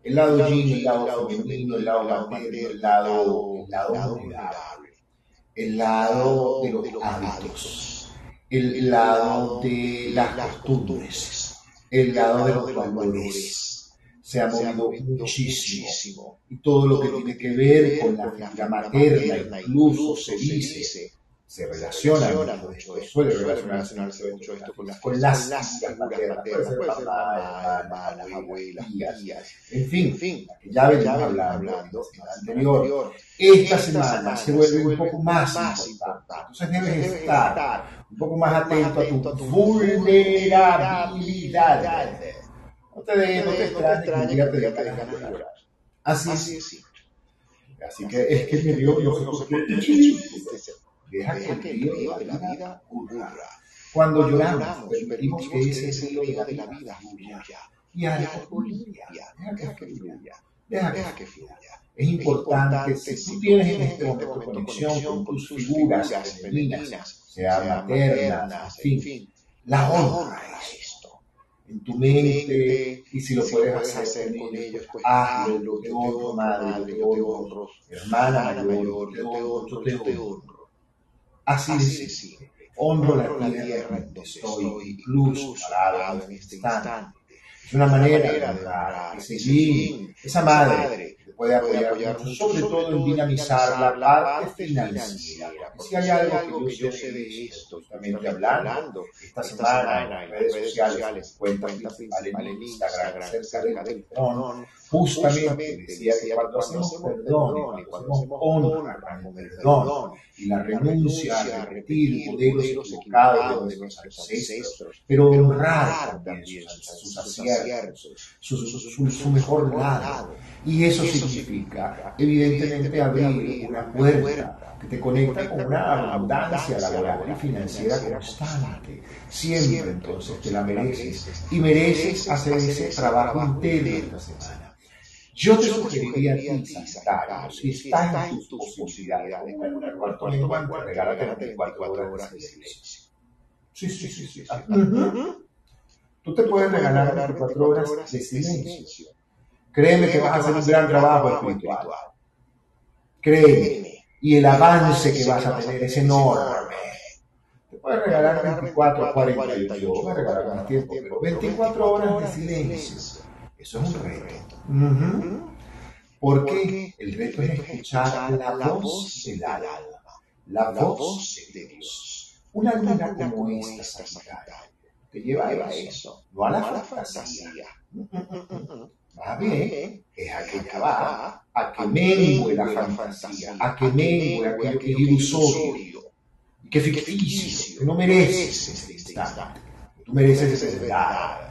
El lado yin, el lado femenino, el lado materno, el lado, el lado vulnerable, el lado de los hábitos, el lado de las costumbres, el lado de los valores. Se ha movido muchísimo. Y todo lo que tiene que ver con la figura materna, incluso se dice, se relaciona mucho esto, suele relacionarse mucho esto con las, con las figuras maternas, puede ser mamá, hermana, abuelas, tías, en fin, ya venimos hablando en el anterior. Esta semana se vuelve un poco más importante, entonces debes estar un poco más atento a tu vulnerabilidad. No te, de, no te extrañes que te dejes de llorar. Así es. Así que es que me dio, no sé por qué, Deja que el río de la vida ocurra. Cuando lloramos, permitimos que ese río de la vida fluya. Y algo limpia. Deja que fluya. Deja que fluya. Es importante, si tú tienes en este momento conexión con tus figuras femeninas, sea maternas, en fin, la honra es esto. En tu mente, y si lo puedes hacer con ellos, pues hazlo, yo te honro, madre, yo te honro, hermana mayor, yo te honro, yo te honro. Así de simple. Honro la tierra en donde estoy, incluso parado en este instante. Es una manera de honrar, de seguir esa madre que puede apoyar mucho, sobre todo en dinamizar la parte financiera. Si hay algo que yo sé de esto, justamente hablando, esta semana en redes sociales, cuentas principales en Instagram, acerca del perdón, justamente decía que cuando hacemos perdón y cuando hacemos honra con el perdón y la renuncia a repetir modelos equivocados de nuestros ancestros, pero honrar también sus aciertos, su, su, su mejor lado. Y eso significa, evidentemente, abrir una puerta que te conecta con una abundancia laboral y financiera constante. Siempre entonces te la mereces y mereces hacer ese trabajo interno esta semana. Yo te sugeriría a ti, Sagitario, si estás en tus posibilidades, con una cuarto lenguaje, regálate 24 horas de silencio. Sí, sí, sí, sí. Tú te puedes regalar 24 horas de silencio. Créeme que vas a hacer un gran trabajo espiritual. Créeme. Y el avance que vas a tener es enorme. Te puedes regalar 24, 48, yo voy a regalar más tiempo, pero 24 horas de silencio. Eso es un reto. Porque el reto es escuchar la voz del alma, la voz de Dios. Una luna como esta, Sagitario, te lleva a eso, no a la fantasía. *laughs* Más bien, es a que va, a que mengue la fantasía, a que mengue aquello que es ilusorio, que es ficticio, que no mereces ese instante. Tú mereces ese verdad.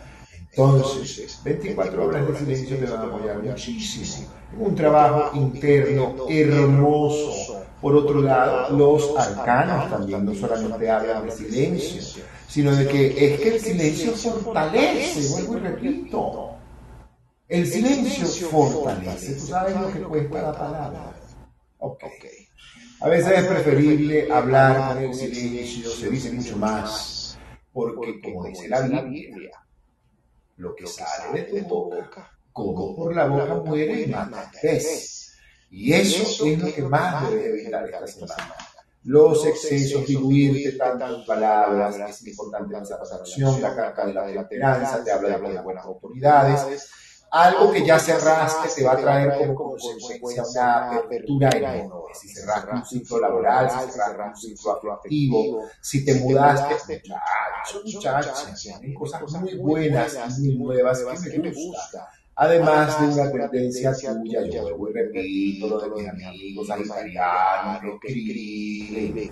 Entonces, 24 horas de silencio te van a apoyar muchísimo. Un trabajo interno hermoso. Por otro lado, los arcanos también no solamente hablan de silencio, sino de que es que el silencio fortalece, vuelvo y repito. El silencio fortalece. ¿Tú sabes lo que cuesta la palabra? Ok. A veces es preferible hablar con el silencio, se dice mucho más, porque como dice la Biblia, lo que sale de tu boca, como por la boca muere y mata pez. Y eso es lo que más debes evitar esta semana. Los excesos, diluirte tantas palabras, es importante la satisfacción, la carta de la temperanza, te habla de buenas autoridades, algo que ya cerraste te va a traer como consecuencia una apertura enorme. Si cerraste un ciclo laboral, si cerraste un ciclo afectivo, si te mudaste, muchachos, muchachas, hay cosas muy buenas y muy nuevas que me gustan. Además de una tendencia tuya, yo vuelvo y repito lo de mis amigos sagitarianos, lo que escriben.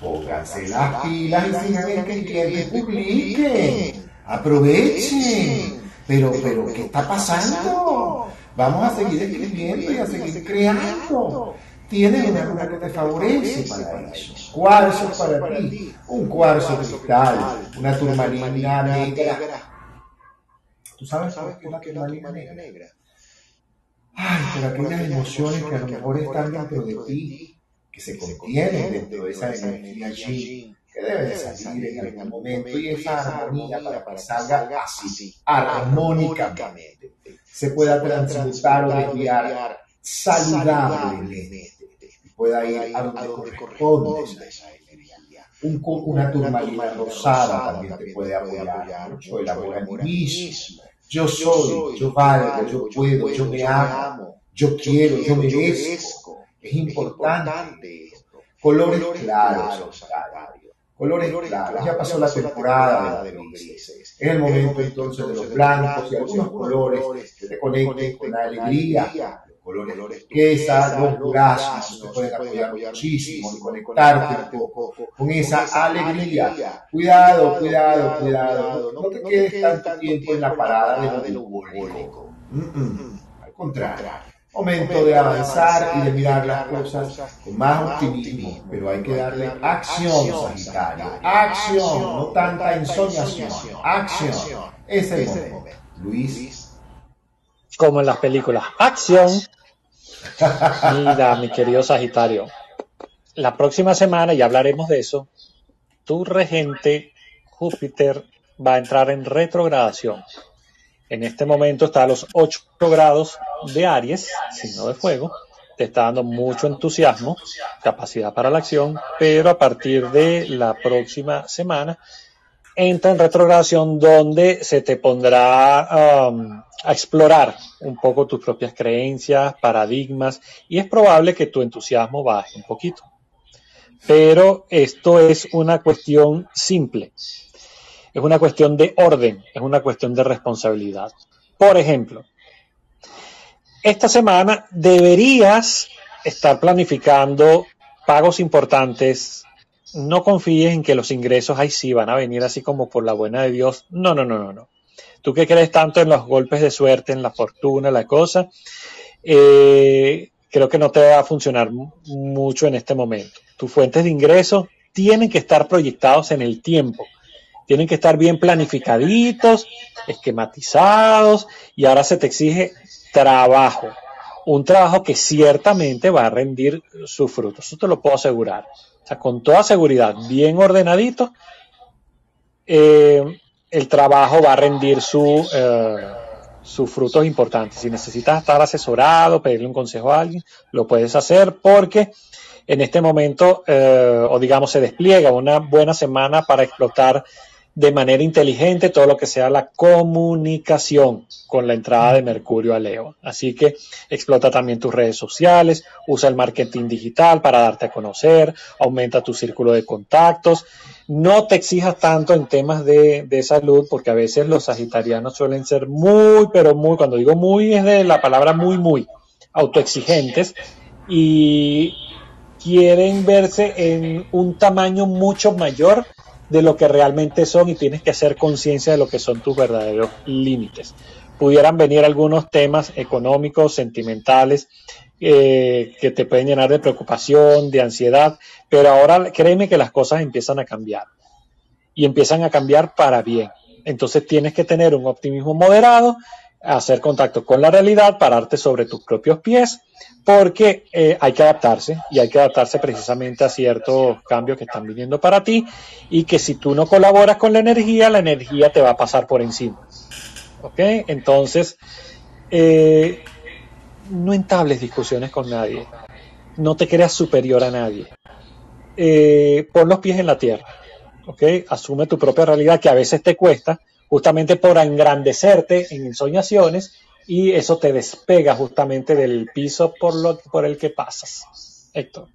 Pónganse las pilas y sigan que el cliente publique. Aprovechen. Pero, pero, ¿qué está pasando? Vamos a seguir escribiendo y a seguir creando. Tienes una luna que te favorece para eso. Cuarzo para ti. Un cuarzo cristal, una turmalina negra. ¿Tú sabes por qué una turmalina negra? Ay, por aquellas emociones que a lo mejor están dentro de ti, que se contienen dentro de esa energía allí que debe de salir en algún momento y esa armonía para que salga así, armónicamente. se pueda transmutar o desviar saludablemente y pueda ir a donde corresponde esa energía. Un, una turmalina rosada también te puede apoyar mucho el amor a mí mismo. Yo soy, yo valgo, yo puedo, yo me amo, yo quiero, yo merezco. Es importante. Colores claros, colores claros. Ya pasó la temporada de los grises. Es el momento entonces de los blancos y algunos colores que te conecten con la alegría, colores turquesa, los duraznos, te pueden apoyar muchísimo y conectarte un poco con esa alegría. Cuidado, cuidado, cuidado. No te quedes tanto tiempo en la parada de lo bucólico. Al contrario. Momento de avanzar y de mirar las cosas con más optimismo, pero hay que darle acción, Sagitario. Acción, no tanta ensoñación. Acción. Ese es el momento. Luis como en las películas. ¡Acción! Mira, mi querido Sagitario, la próxima semana, ya hablaremos de eso, tu regente Júpiter va a entrar en retrogradación. En este momento está a los 8 grados de Aries, signo de fuego, te está dando mucho entusiasmo, capacidad para la acción, pero a partir de la próxima semana entra en retrogradación donde se te pondrá um, a explorar un poco tus propias creencias, paradigmas, y es probable que tu entusiasmo baje un poquito. Pero esto es una cuestión simple, es una cuestión de orden, es una cuestión de responsabilidad. Por ejemplo, esta semana deberías estar planificando pagos importantes no confíes en que los ingresos ahí sí van a venir así como por la buena de Dios. No, no, no, no, no. Tú que crees tanto en los golpes de suerte, en la fortuna, la cosa, eh, creo que no te va a funcionar mucho en este momento. Tus fuentes de ingresos tienen que estar proyectados en el tiempo. Tienen que estar bien planificaditos, esquematizados y ahora se te exige trabajo. Un trabajo que ciertamente va a rendir sus frutos. Eso te lo puedo asegurar con toda seguridad, bien ordenadito, eh, el trabajo va a rendir su, eh, sus frutos importantes. Si necesitas estar asesorado, pedirle un consejo a alguien, lo puedes hacer porque en este momento, eh, o digamos, se despliega una buena semana para explotar de manera inteligente todo lo que sea la comunicación con la entrada de Mercurio a Leo. Así que explota también tus redes sociales, usa el marketing digital para darte a conocer, aumenta tu círculo de contactos. No te exijas tanto en temas de, de salud porque a veces los sagitarianos suelen ser muy, pero muy, cuando digo muy es de la palabra muy, muy autoexigentes y quieren verse en un tamaño mucho mayor de lo que realmente son y tienes que hacer conciencia de lo que son tus verdaderos límites. Pudieran venir algunos temas económicos, sentimentales, eh, que te pueden llenar de preocupación, de ansiedad, pero ahora créeme que las cosas empiezan a cambiar y empiezan a cambiar para bien. Entonces tienes que tener un optimismo moderado, hacer contacto con la realidad, pararte sobre tus propios pies, porque eh, hay que adaptarse y hay que adaptarse precisamente a ciertos cambios que están viniendo para ti y que si tú no colaboras con la energía, la energía te va a pasar por encima. ¿Ok? Entonces, eh, no entables discusiones con nadie, no te creas superior a nadie, eh, pon los pies en la tierra, ¿ok? Asume tu propia realidad que a veces te cuesta, justamente por engrandecerte en ensoñaciones y eso te despega justamente del piso por, lo, por el que pasas. Héctor.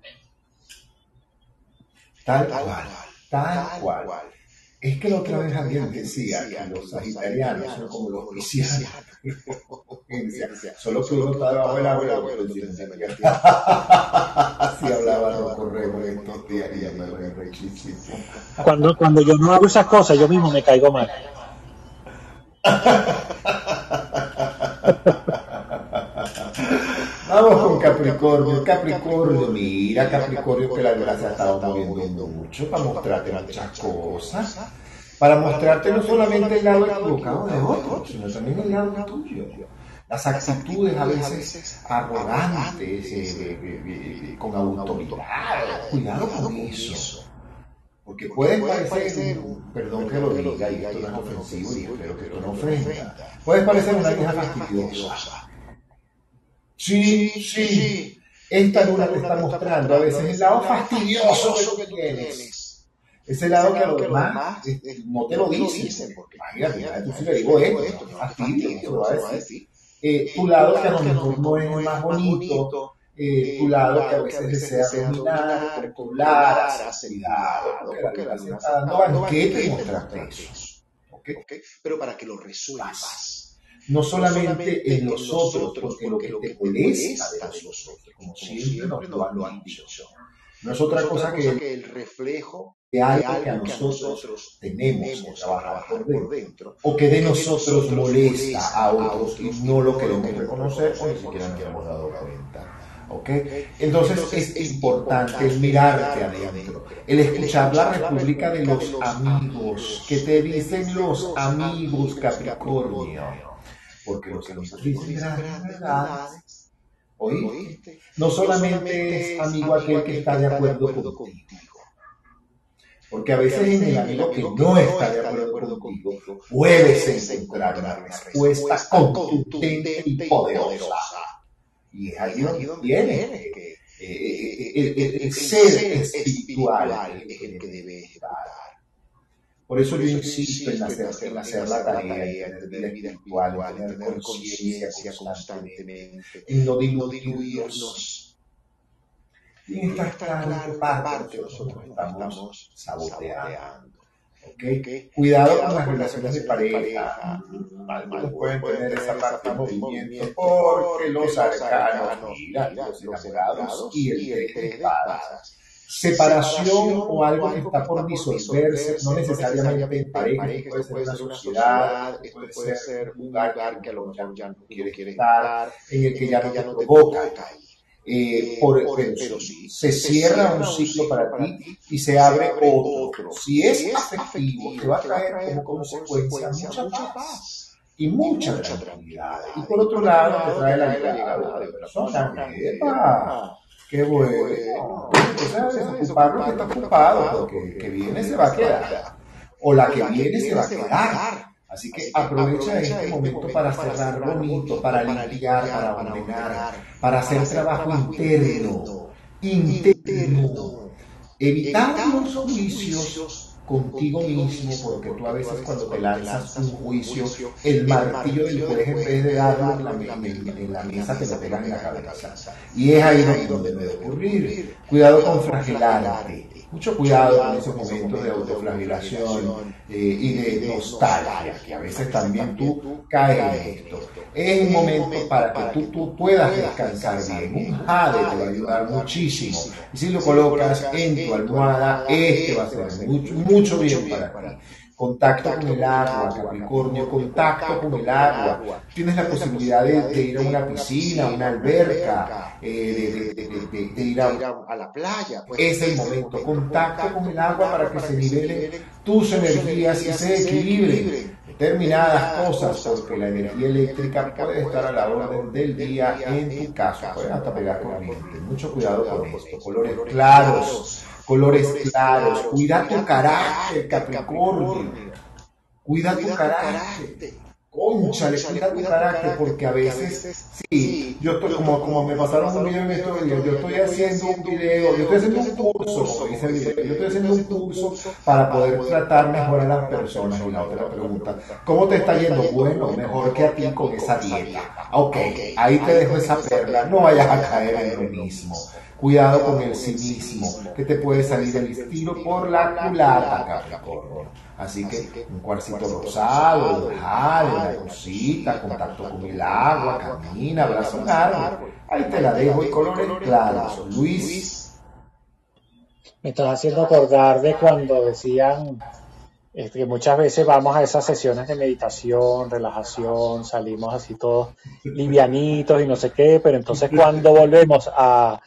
Tal cual, tal cual. Es que la otra vez alguien decía que los sagitarianos son como los cristianos. *laughs* Solo que uno está debajo del agua *laughs* Así hablaba Rocco Remo estos días y me Cuando, cuando yo no hago esas cosas, yo mismo me caigo mal. Vamos con Capricornio. Capricornio, mira Capricornio que la gracia ha estado moviendo mucho para mostrarte muchas cosas. Para mostrarte no solamente el lado equivocado de otro, sino también el lado tuyo. Las actitudes a veces arrogantes, eh, eh, eh, con autoridad. Cuidado con eso. Porque puede parecer, perdón que lo diga, y esto no es ofensivo, y espero que esto no ofenda, puede parecer una vieja fastidiosa. Sí, sí, esta luna te está mostrando a veces el lado fastidioso que tú tienes. Ese lado que a los demás no te lo dicen, porque imagínate, tú si le digo esto, fastidio, te lo va a decir. Eh, tu lado que a lo mejor no es más bonito, eh, tu lado que a veces desea dominar, controlar, aceridad, porque la está dando banquete y mostrarte eso. ¿okay? Pero para que lo resuelvas. No solamente en los otros, porque lo que te molesta de los otros, como siempre nos lo han dicho. No es otra cosa que el reflejo de algo que a nosotros tenemos que trabajar por dentro, o que de nosotros molesta a otros y no lo queremos reconocer o ni siquiera nos hemos dado cuenta. ¿Okay? Entonces es importante el mirarte adentro, el escuchar la República de los amigos, que te dicen los amigos Capricornio, porque los amigos dicen grandes verdades. ¿Oíste? No solamente es amigo aquel que está de acuerdo contigo, porque a veces en el amigo que no está de acuerdo contigo puedes encontrar una respuesta contundente y poderosa. Y es ahí donde viene que el, ser espiritual es el que debe estar. Por eso yo insisto en hacer, en hacer la tarea, en tener vida espiritual, en tener conciencia constantemente, en no diluirnos. Y en esta parte nosotros estamos saboteando. ¿Okay? Cuidado con las relaciones de pareja. Algunos pueden tener esa parte de movimiento porque los arcanos, mira, los enamorados y el tres de espadas. Separación o algo que está por disolverse, no necesariamente en pareja, puede ser una sociedad, puede ser un lugar que a lo mejor ya no quiere estar, en el que ya no te provoca. Eh, por, pero, se cierra un ciclo para ti y se abre otro. Si es afectivo, te va a traer como consecuencia mucha paz y mucha tranquilidad. Y por otro lado, te trae la llegada de personas. ¡Epa! ¡Qué bueno! Entonces, desocuparlo que está ocupado, porque que viene se va a quedar. O la que viene se va a quedar. Así que aprovecha este momento para cerrar bonito, para limpiar, para ordenar, para hacer trabajo interno, interno, evitar los juicios contigo mismo, porque tú a veces cuando te lanzas un juicio, el martillo del juez en vez de darlo en la, en la mesa te lo pegan en la cabeza. Y es ahí donde debe ocurrir. Cuidado con flagelarte mucho cuidado con esos momentos de autoflagelación eh, y de nostalgia, que a veces también tú caes en esto. Es un momento para que tú, tú puedas descansar bien. Un jade te va a ayudar muchísimo. Y si lo colocas en tu almohada, este va a ser mucho, mucho bien para ti contacto con el agua, Capricornio, contacto con el agua. Tienes la posibilidad de, ir a una piscina, una alberca, eh, de, ir a, la playa. Pues. es el momento, contacto con el agua para que se nivelen tus energías y se equilibren determinadas cosas, porque la energía eléctrica puede estar a la orden del día en tu caso, puede hasta pegar corriente. Mucho cuidado con esto, colores claros colores claros. Cuida tu carácter, Capricornio. Cuida tu carácter. Conchale, cuida tu carácter, porque a veces, sí, yo estoy como, como me pasaron un video en estos días, yo estoy haciendo un video, yo estoy haciendo un curso, como dice el video, yo estoy haciendo un curso para poder tratar mejor a las personas. Y la otra pregunta, ¿cómo te está yendo? Bueno, mejor que a ti con esa dieta. Ok, ahí te dejo esa perla, no vayas a caer en lo mismo. Cuidado con el cinismo, que te puede salir el estilo por la culata, Capricornio. Así que un cuarcito rosado, jale, una cosita, contacto con el agua, camina, abraza un árbol. Ahí te la dejo y colores claros. Luis. Me estás haciendo acordar de cuando decían este, que muchas veces vamos a esas sesiones de meditación, relajación, salimos así todos livianitos y no sé qué, pero entonces cuando volvemos a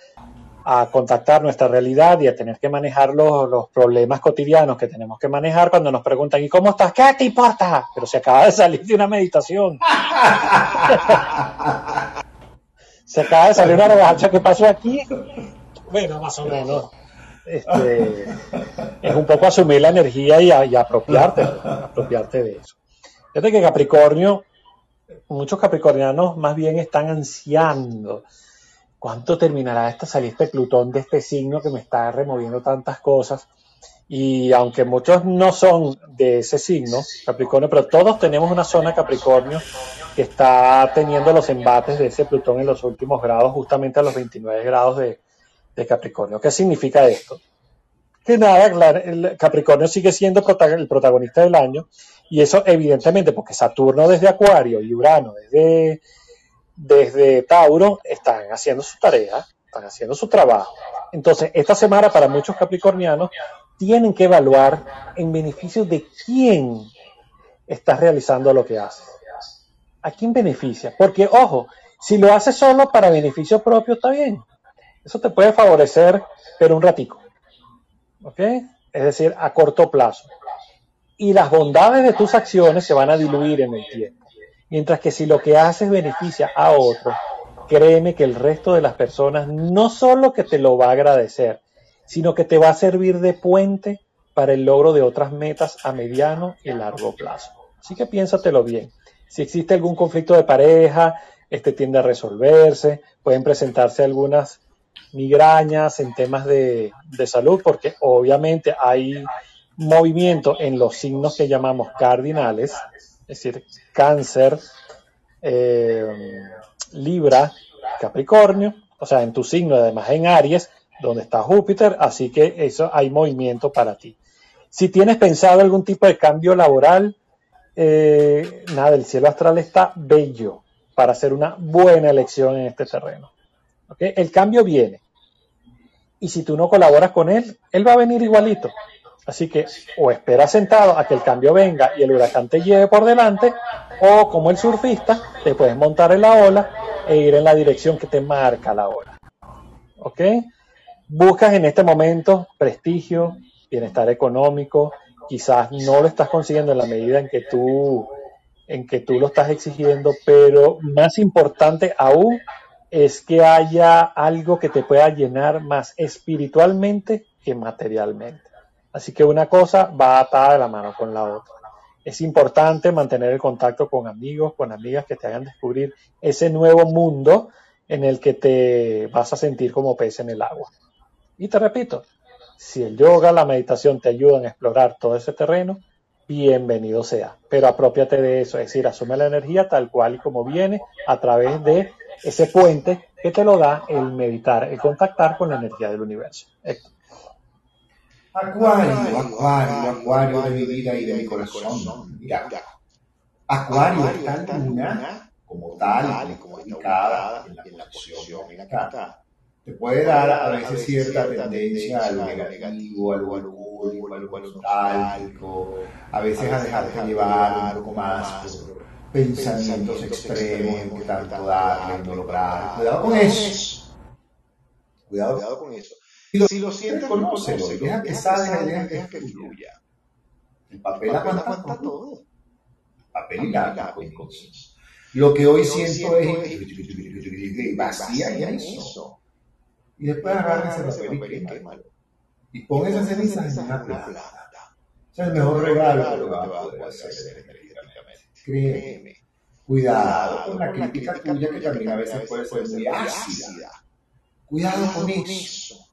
a contactar nuestra realidad y a tener que manejar los, los, problemas cotidianos que tenemos que manejar cuando nos preguntan, ¿y cómo estás? ¿Qué te importa? Pero se acaba de salir de una meditación. *laughs* se acaba de salir una revancha. ¿Qué pasó aquí? Bueno, más o menos. este, es un poco asumir la energía y, apropiarte, apropiarte de eso. Fíjate que Capricornio, muchos capricornianos más bien están ansiando. ¿Cuánto terminará esta salida este Plutón de este signo que me está removiendo tantas cosas? Y aunque muchos no son de ese signo, Capricornio, pero todos tenemos una zona Capricornio que está teniendo los embates de ese Plutón en los últimos grados, justamente a los 29 grados de, Capricornio. ¿Qué significa esto? Que nada, el Capricornio sigue siendo el protagonista del año y eso evidentemente porque Saturno desde Acuario y Urano desde, desde Tauro están haciendo su tarea, están haciendo su trabajo. Entonces, esta semana para muchos capricornianos tienen que evaluar en beneficio de quién estás realizando lo que haces. ¿A quién beneficia? Porque, ojo, si lo haces solo para beneficio propio, está bien. Eso te puede favorecer, pero un ratico. ¿Ok? Es decir, a corto plazo. Y las bondades de tus acciones se van a diluir en el tiempo. Mientras que si lo que haces beneficia a otro, créeme que el resto de las personas no solo que te lo va a agradecer, sino que te va a servir de puente para el logro de otras metas a mediano y largo plazo. Así que piénsatelo bien. Si existe algún conflicto de pareja, este tiende a resolverse, pueden presentarse algunas migrañas en temas de, salud, porque obviamente hay movimiento en los signos que llamamos cardinales, es decir, cáncer, eh, Libra, Capricornio, o sea, en tu signo, además en Aries, donde está Júpiter, así que eso hay movimiento para ti. Si tienes pensado algún tipo de cambio laboral, eh, nada, el cielo astral está bello para hacer una buena elección en este terreno. El cambio viene. Y si tú no colaboras con él, él va a venir igualito. Así que o espera sentado a que el cambio venga y el huracán te lleve por delante, o como el surfista, te puedes montar en la ola e ir en la dirección que te marca la ola. ¿Ok? buscas en este momento prestigio, bienestar económico, quizás no lo estás consiguiendo en la medida en que tú en que tú lo estás exigiendo, pero más importante aún es que haya algo que te pueda llenar más espiritualmente que materialmente. Así que una cosa va atada de la mano con la otra. Es importante mantener el contacto con amigos, con amigas que te hagan descubrir ese nuevo mundo en el que te vas a sentir como pez en el agua. Y te repito, si el yoga, la meditación te ayudan a explorar todo ese terreno, bienvenido sea. Pero apropiate de eso, es decir, asume la energía tal cual y como viene a través de ese puente que te lo da el meditar, el contactar con la energía del universo. Acuario, acuario, acuario de mi vida y de mi corazón. Mira, acuario es tal luna como tal, como indicada en la posición acá te puede dar a veces cierta tendencia a lo negativo, a lo alcohólico, a lo nostálgico, a veces a dejarte llevar un poco más por pensamientos extremos que tanto darle, no lograr. Cuidado con eso. Cuidado, con eso. Si lo, sientes, conócelo, deja que salga, deja que fluya. El papel aguanta todo. El papel y la Lo que hoy siento es vacía y eso y después agarra ese papel y quémalo. Y pon esas cenizas en una plata. Ese es el mejor regalo que vas a poder hacer. Créeme. Cuidado con la crítica tuya que también a veces puede ser muy ácida. Cuidado con eso.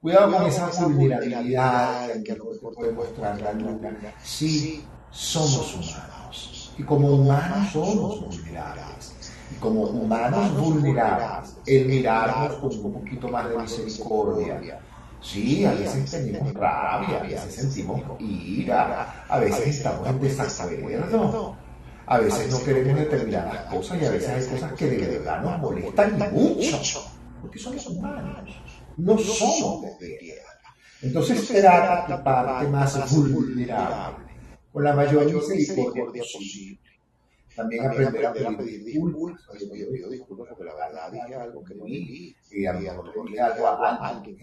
Cuidado con esa vulnerabilidad que a lo mejor puede mostrar la luna. Sí, somos humanos. Y como humanos somos vulnerables. como humanos vulnerables, el mirarnos con un poquito más de misericordia. Sí, a veces tenemos rabia, a veces sentimos ira, a veces estamos en desacuerdo, a veces no queremos determinadas cosas y a veces hay cosas que de verdad nos molestan mucho, porque somos humanos, no somos de tierra. Entonces será la parte más vulnerable, con la mayor misericordia posible también, aprender, a pedir, disculpas. Oye, yo pido disculpas porque la verdad dije algo que no vi y a lo algo a alguien.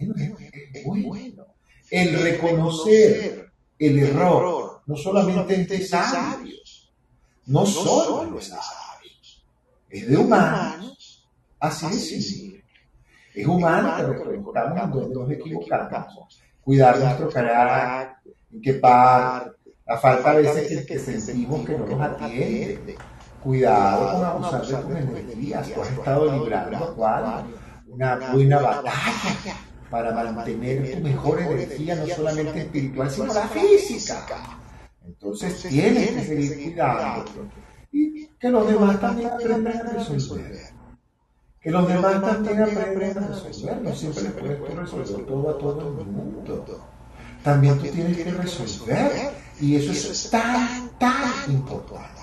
Es bueno. El reconocer el error no solamente es de sabios, no solo es de sabios, es de humanos. Así es. Es humano que nos preguntamos donde nos equivocamos cuidar nuestro carácter, en qué parte, la falta a veces que, sentimos que no nos atiende. Cuidado con abusar de tus energías. Tú has estado librando cuál? Una buena batalla para mantener tu mejor energía, no solamente espiritual, sino la física. Entonces tienes que seguir cuidando. Y que los demás también aprendan a resolver. Que los demás también aprendan a resolver. No siempre les puedes resolver todo a todo el mundo. También tú tienes que resolver. Y eso es tan, tan importante.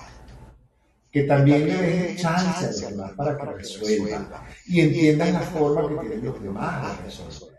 Que también le des chance a los demás para que resuelvan. Y entiendan la forma que tienen los demás de resolver.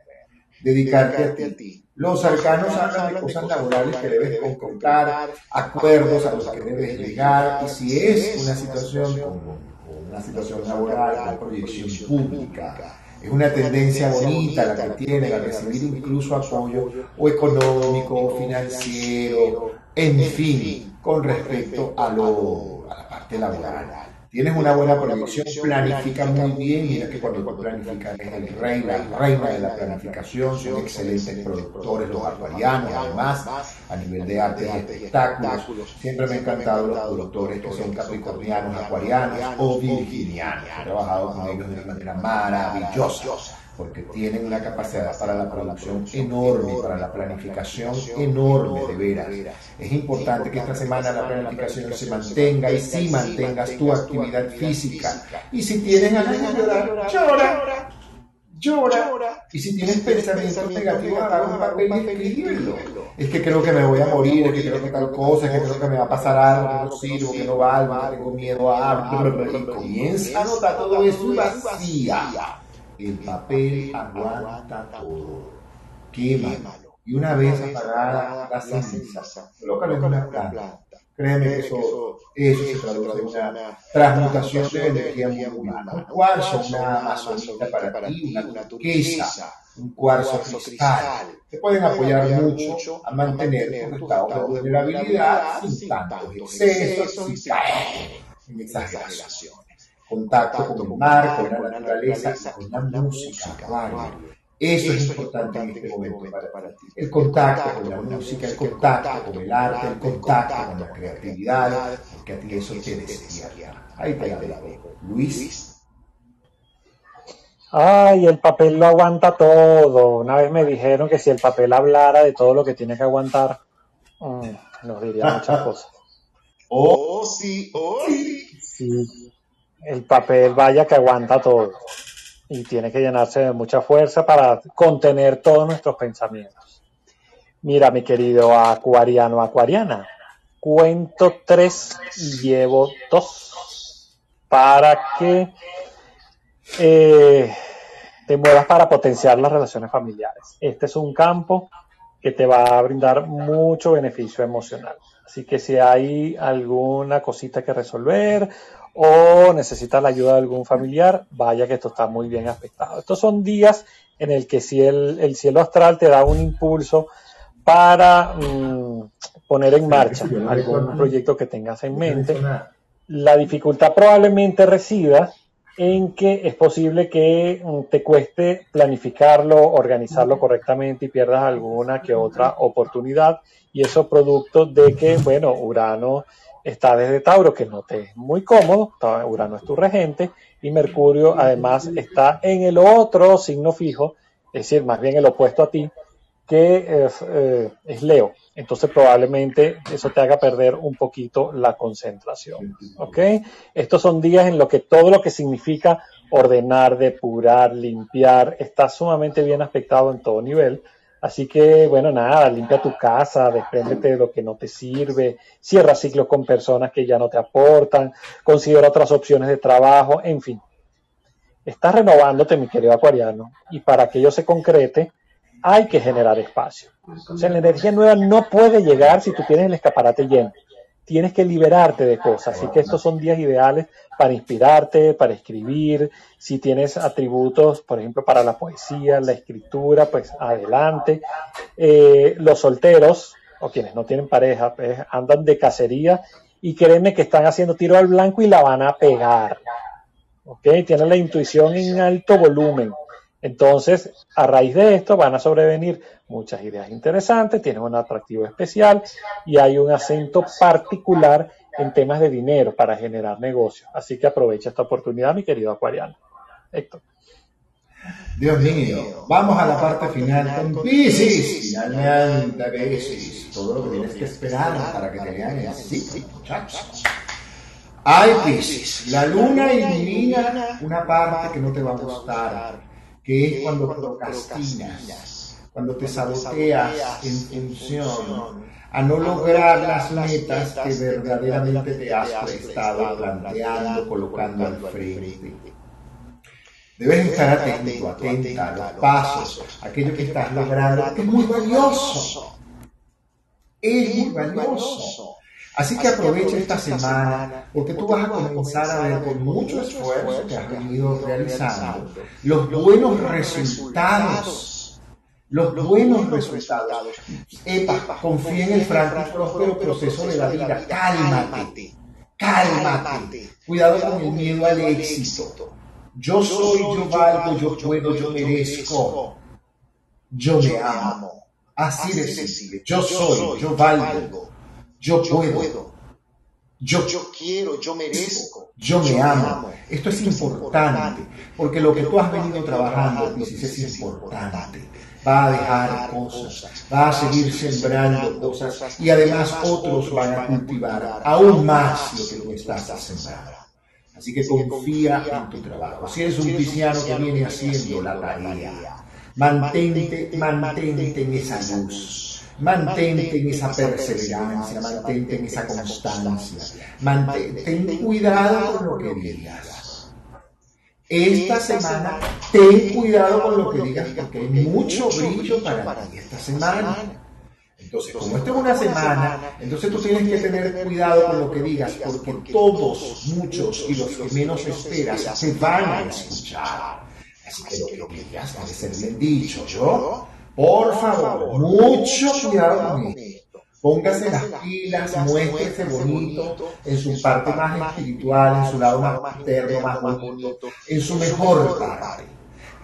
Dedicarte a ti. Los arcanos hablan de cosas laborales que debes concretar, acuerdos a los que debes llegar, y si es una situación como una situación laboral, una proyección pública, es una tendencia bonita la que tiene a recibir incluso apoyo o económico financiero, en fin, con respecto a, lo, a la parte laboral tienes una buena proyección, planifica muy bien, mira que cuando planificas es el rey, la reina de la planificación, son excelentes productores los acuarianos, además, a nivel de arte y espectáculos, siempre me han encantado los productores que son capricornianos, acuarianos o virginianos, he trabajado con ellos de una manera maravillosa porque tienen una capacidad para la producción enorme, para la planificación enorme, de veras. Es importante que esta semana la planificación se mantenga y si mantengas tu actividad física. Y si tienes ganas de llorar, llora. Llora. Y si tienes pensamientos negativos, agarra un papel y escríbelo. Es que creo que me voy a morir, es que creo que tal cosa, es que creo que me va a pasar algo, que no sirvo, que no valgo, que tengo miedo a... Y comienza. a anotar todo eso vacía el papel aguanta todo. Quémalo. Y una vez apagada la ceniza, colócalo en una planta. Créeme que eso, eso se traduce en una transmutación de energía muy humana. Un cuarzo, una amazonita para ti, una turquesa, un cuarzo cristal. Te pueden apoyar mucho a mantener tu estado de vulnerabilidad sin tantos excesos, sin caer en exageración contacto con el mar, con la naturaleza con la música, Eso es importante en este momento para, ti. El contacto con la música, el contacto con el arte, el contacto con la creatividad, porque a ti eso te despierta. Ahí te la dejo. Luis. Ay, el papel lo aguanta todo. Una vez me dijeron que si el papel hablara de todo lo que tiene que aguantar, mm, nos diría muchas *laughs* cosas. Oh, sí, oh, sí. Sí el papel vaya que aguanta todo y tiene que llenarse de mucha fuerza para contener todos nuestros pensamientos. Mira, mi querido acuariano, acuariana, cuento tres y llevo dos para que eh, te muevas para potenciar las relaciones familiares. Este es un campo que te va a brindar mucho beneficio emocional. Así que si hay alguna cosita que resolver o necesitas la ayuda de algún familiar, vaya que esto está muy bien aspectado. Estos son días en el que si el, cielo astral te da un impulso para mm, poner en marcha algún proyecto que tengas en mente. La dificultad probablemente resida en que es posible que mm, te cueste planificarlo, organizarlo correctamente y pierdas alguna que otra oportunidad. Y eso producto de que, bueno, Urano está desde Tauro, que no te es muy cómodo, Urano es tu regente, y Mercurio además está en el otro signo fijo, es decir, más bien el opuesto a ti, que es, eh, Leo. Entonces probablemente eso te haga perder un poquito la concentración. ¿Ok? Estos son días en los que todo lo que significa ordenar, depurar, limpiar, está sumamente bien aspectado en todo nivel. Así que, bueno, nada, limpia tu casa, despréndete de lo que no te sirve, cierra ciclos con personas que ya no te aportan, considera otras opciones de trabajo, en fin. Estás renovándote, mi querido acuariano, y para que ello se concrete, hay que generar espacio. O sea, la energía nueva no puede llegar si tú tienes el escaparate lleno tienes que liberarte de cosas. Así que estos son días ideales para inspirarte, para escribir. Si tienes atributos, por ejemplo, para la poesía, la escritura, pues adelante. Eh, los solteros o quienes no tienen pareja, pues andan de cacería y créeme que están haciendo tiro al blanco y la van a pegar. ¿Ok? Tienen la intuición en alto volumen. Entonces, a raíz de esto van a sobrevenir muchas ideas interesantes, tienen un atractivo especial y hay un acento particular en temas de dinero para generar negocios. Así que aprovecha esta oportunidad, mi querido acuariano. Héctor. Dios mío, vamos a la parte final con Pisces. Finalmente, Pisces. Todo lo que tienes que esperar para que te vean el sí, muchachos. Ay, Pisces, la luna ilumina una parte que no te va a gustar, que es cuando procrastinas, cuando te saboteas en función a no lograr las metas que verdaderamente te has estado planteando, colocando al frente. Debes estar atento, atenta a los pasos, aquello que estás logrando, es muy valioso. Es muy valioso. Así que aprovecha esta semana porque tú vas a comenzar a ver con mucho esfuerzo que has venido realizando los buenos resultados. Los buenos resultados. Epa, confía en el franco y próspero proceso de la vida. Cálmate. Cálmate. Cuidado con el miedo al éxito. Yo soy, yo valgo, yo puedo, yo merezco. Yo me amo. Así de simple. Yo soy, yo valgo, yo puedo. Yo, yo quiero, yo merezco. Yo me amo. Esto es importante, porque lo que tú has venido trabajando, Pisces, es importante. Va a dejar cosas, va a seguir sembrando cosas y además otros van a cultivar aún más lo que tú estás sembrando. Así que confía en tu trabajo. Si eres un cristiano que viene haciendo la tarea, mantente, mantente en esa luz. Mantente en esa perseverancia, mantente en esa constancia. Mantente, ten cuidado con lo que digas. Esta semana, ten cuidado con lo que digas porque hay mucho brillo para ti esta semana. Entonces, como esto es una semana, entonces tú tienes que tener cuidado con lo que digas, porque todos, muchos y los que menos esperas se van a escuchar. Así que lo que digas debe ser bien dicho, ¿yo? Por favor, mucho cuidado con esto. Póngase las pilas, muéstrese bonito en su parte más espiritual, en su lado más interno, más bonito, en su mejor parte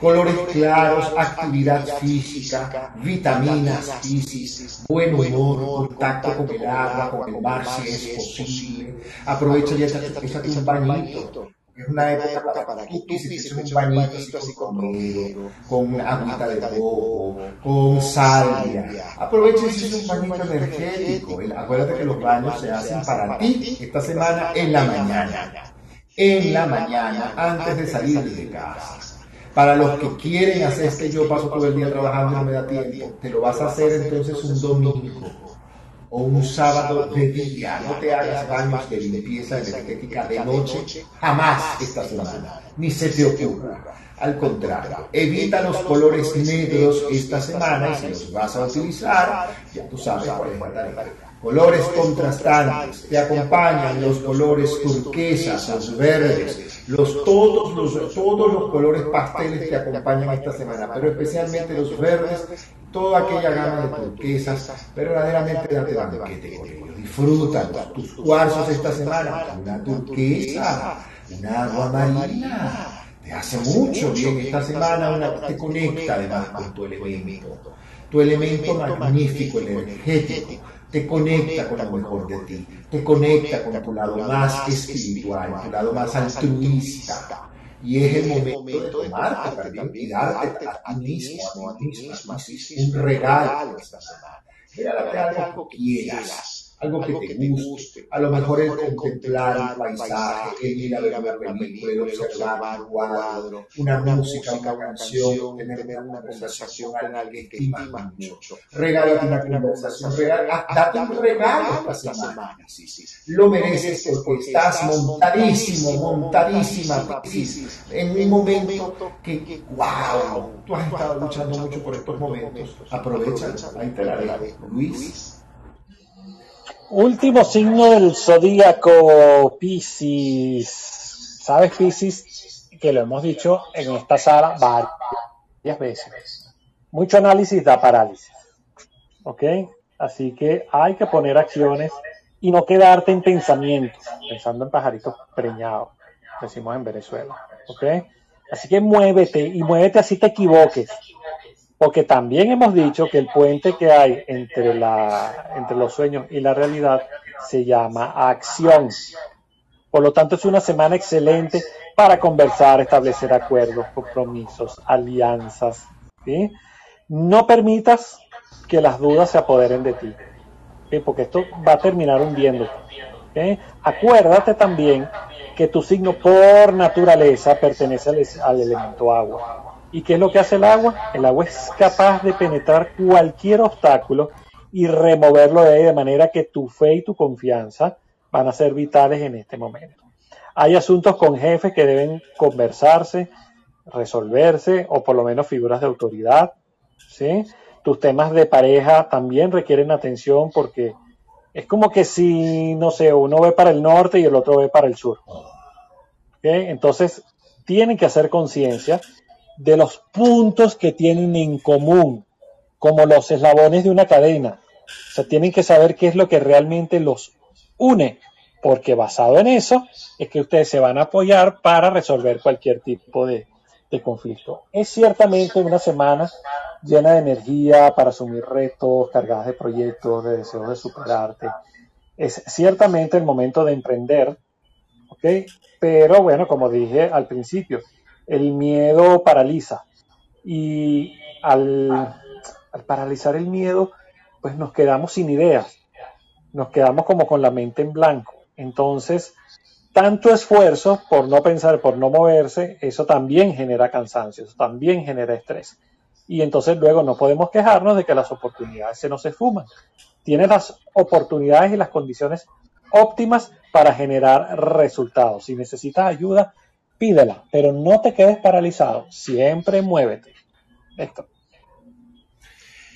colores claros, actividad física, vitaminas, físicas, buen humor, contacto con el agua, con el mar si es posible. Aprovecha y échate un bañito. Es una época para que tú pises un bañito así con romero, con agüita de coco, con salvia. Aprovecha y haces un bañito energético. Acuérdate que los baños se hacen para ti esta semana en la mañana. En la mañana, antes de salir de casa. Para los que quieren hacer que yo paso todo el día trabajando y no me da tiempo, te lo vas a hacer entonces un domingo o un sábado de día. No te hagas baños de limpieza energética de noche, jamás esta semana, ni se te ocurra. Al contrario, evita los colores negros esta semana y si los vas a utilizar, ya tú sabes cuál es la tarea colores contrastantes, te acompañan los colores turquesas, los verdes, los, todos, los, todos los colores pasteles te acompañan esta semana, pero especialmente los verdes, toda aquella gama de turquesas, verdaderamente date banquete con ellos, disfruta tus cuarzos esta semana, una turquesa, una agua marina, te hace mucho bien esta semana, una, te conecta además con tu elemento, tu elemento magnífico, energético, te conecta con lo mejor de ti, te conecta con tu lado más espiritual, tu lado más altruista. Y es el momento de tomarte también y darte a ti mismo, a ti misma, un regalo esta semana. Regálate algo que quieras algo que te guste, a lo mejor el contemplar un paisaje, ir a ver una película, el observar un cuadro, una música, una canción, tener una conversación con alguien que estimas mucho. Regálate una conversación, date un regalo esta semana. Lo mereces porque estás montadísimo, montadísima, en un momento que, wow, tú has estado luchando mucho por estos momentos. Aprovecha, ahí te la Luis. Último signo del zodíaco, Piscis. ¿Sabes, Piscis? Que lo hemos dicho en esta sala varias veces. Mucho análisis da parálisis. ¿Ok? Así que hay que poner acciones y no quedarte en pensamientos, pensando en pajaritos preñados, decimos en Venezuela. ¿Ok? Así que muévete y muévete así te equivoques. Porque también hemos dicho que el puente que hay entre, la, entre los sueños y la realidad se llama acción. Por lo tanto, es una semana excelente para conversar, establecer acuerdos, compromisos, alianzas. No permitas que las dudas se apoderen de ti, porque esto va a terminar hundiéndote. Acuérdate también que tu signo por naturaleza pertenece al elemento agua. ¿Y qué es lo que hace el agua? El agua es capaz de penetrar cualquier obstáculo y removerlo de ahí de manera que tu fe y tu confianza van a ser vitales en este momento. Hay asuntos con jefes que deben conversarse, resolverse o por lo menos figuras de autoridad. ¿sí? Tus temas de pareja también requieren atención porque es como que si, no sé, uno ve para el norte y el otro ve para el sur. Entonces, tienen que hacer conciencia de los puntos que tienen en común, como los eslabones de una cadena. O sea, tienen que saber qué es lo que realmente los une, porque basado en eso es que ustedes se van a apoyar para resolver cualquier tipo de, conflicto. Es ciertamente una semana llena de energía para asumir retos, cargadas de proyectos, de deseos de superarte. Es ciertamente el momento de emprender, ¿ok? Pero bueno, como dije al principio, el miedo paraliza. Y al, paralizar el miedo, pues nos quedamos sin ideas, nos quedamos como con la mente en blanco. Entonces, tanto esfuerzo por no pensar, por no moverse, eso también genera cansancio, eso también genera estrés. Y entonces luego no podemos quejarnos de que las oportunidades se nos esfuman. Tienes las oportunidades y las condiciones óptimas para generar resultados. Si necesitas ayuda, pídela, pero no te quedes paralizado, siempre muévete. Esto.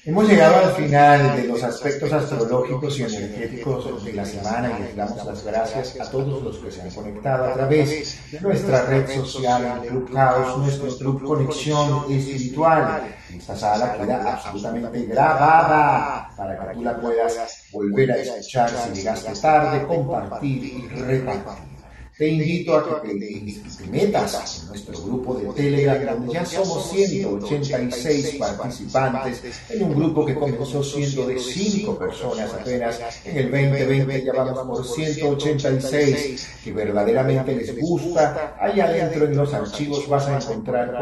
Hemos llegado al final de los aspectos astrológicos y energéticos de la semana y les damos las gracias a todos los que se han conectado a través de nuestra red social, el Clubhouse, nuestro Club Conexión Espiritual. Esta sala queda absolutamente grabada para que tú la puedas volver a escuchar si llegaste tarde, compartir y repartir. Te invito a que te, metas en nuestro grupo de Telegram, donde ya somos 186 participantes, en un grupo que comenzó siendo de 5 personas apenas. En el 2020 ya vamos por 186, que verdaderamente les gusta. Allá adentro en los archivos vas a encontrar,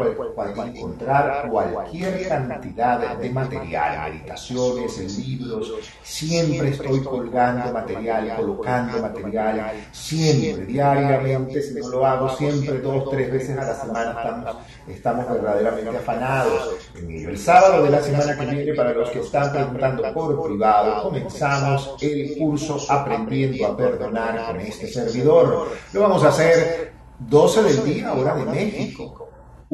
encontrar cualquier cantidad de material, meditaciones, libros. Siempre estoy colgando material, colocando material, siempre, diario si no lo hago siempre dos, tres veces a la semana, estamos, estamos verdaderamente afanados. El sábado de la semana que viene, para los que están preguntando por privado, comenzamos el curso Aprendiendo a Perdonar con este servidor. Lo vamos a hacer 12 del día, hora de México.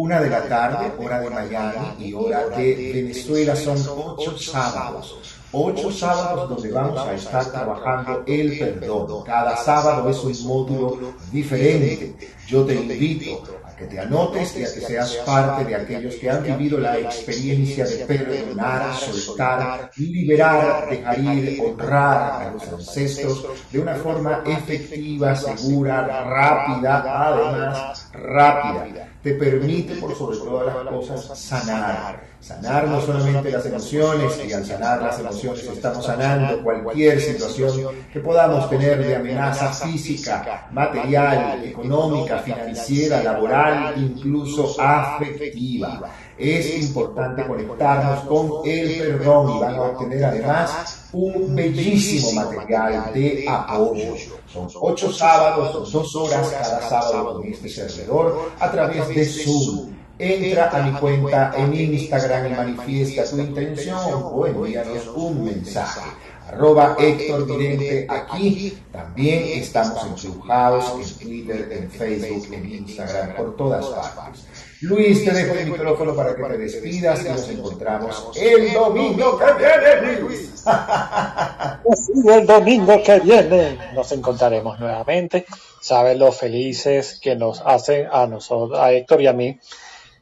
Una de la tarde, hora de Miami y hora de Venezuela, son ocho sábados ocho sábados donde vamos a estar trabajando el perdón. Cada sábado es un módulo diferente. Yo te invito a que te anotes y a que seas parte de aquellos que han vivido la experiencia de perdonar, soltar, liberar, dejar ir, honrar a los ancestros de una forma efectiva, segura, rápida, además rápida. Te permite, por sobre todas las cosas, sanar Sanar no solamente las emociones, y al sanar las emociones estamos sanando cualquier situación que podamos tener de amenaza física, material, económica, financiera, laboral, incluso afectiva. Es importante conectarnos con el perdón y van a obtener además un bellísimo material de apoyo. Son ocho sábados, dos horas cada sábado con este servidor a través de Zoom entra a mi cuenta en Instagram y manifiesta tu intención o envíanos un mensaje. Arroba Héctor Vidente aquí. También estamos en Clubhouse, en Twitter, en Facebook, en Instagram, por todas partes. Luis, te dejo el micrófono para que te despidas y nos encontramos el domingo que viene, Luis. *laughs* el domingo que viene nos encontraremos nuevamente. Sabes lo felices que nos hacen a nosotros, a Héctor y a mí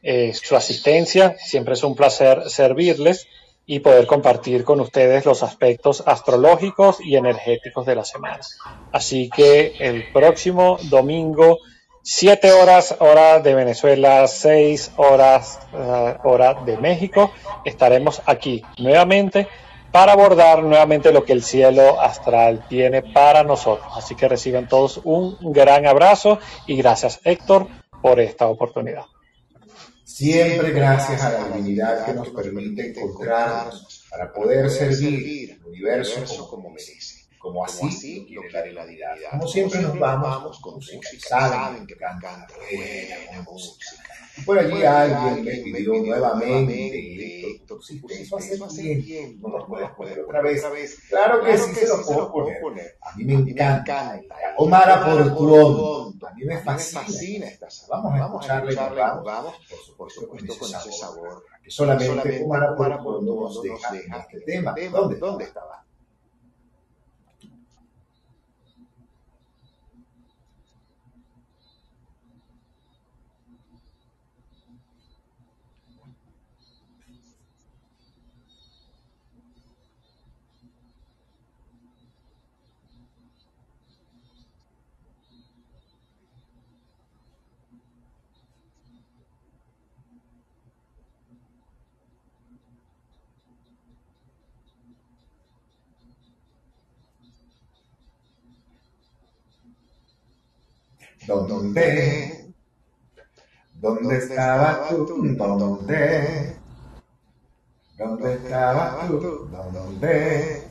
eh, su asistencia. Siempre es un placer servirles y poder compartir con ustedes los aspectos astrológicos y energéticos de la semana. Así que el próximo domingo 7 horas hora de Venezuela, 6 horas uh, hora de México. Estaremos aquí nuevamente para abordar nuevamente lo que el cielo astral tiene para nosotros. Así que reciban todos un gran abrazo y gracias Héctor por esta oportunidad. Siempre gracias a la divinidad que nos permite encontrarnos para poder servir al universo como merece. Como así lo quiere la divinidad. Como siempre nos vamos con música. Saben que canta buena música. Por allí alguien me pidió nuevamente, Héctor, si eso hace bien, no lo puedes poner otra vez. Claro que sí se lo puedo poner. A mí me encanta. Omar Aportuón, a mí me fascina esta sala. Vamos a escucharle vamos, por supuesto, con ese sabor. Que solamente Omar Aportuón nos deja en este tema. ¿Dónde, dónde estaba? ¿Dónde? ¿Dónde estabas tú? ¿Dónde? ¿Dónde estabas tú? ¿Dónde?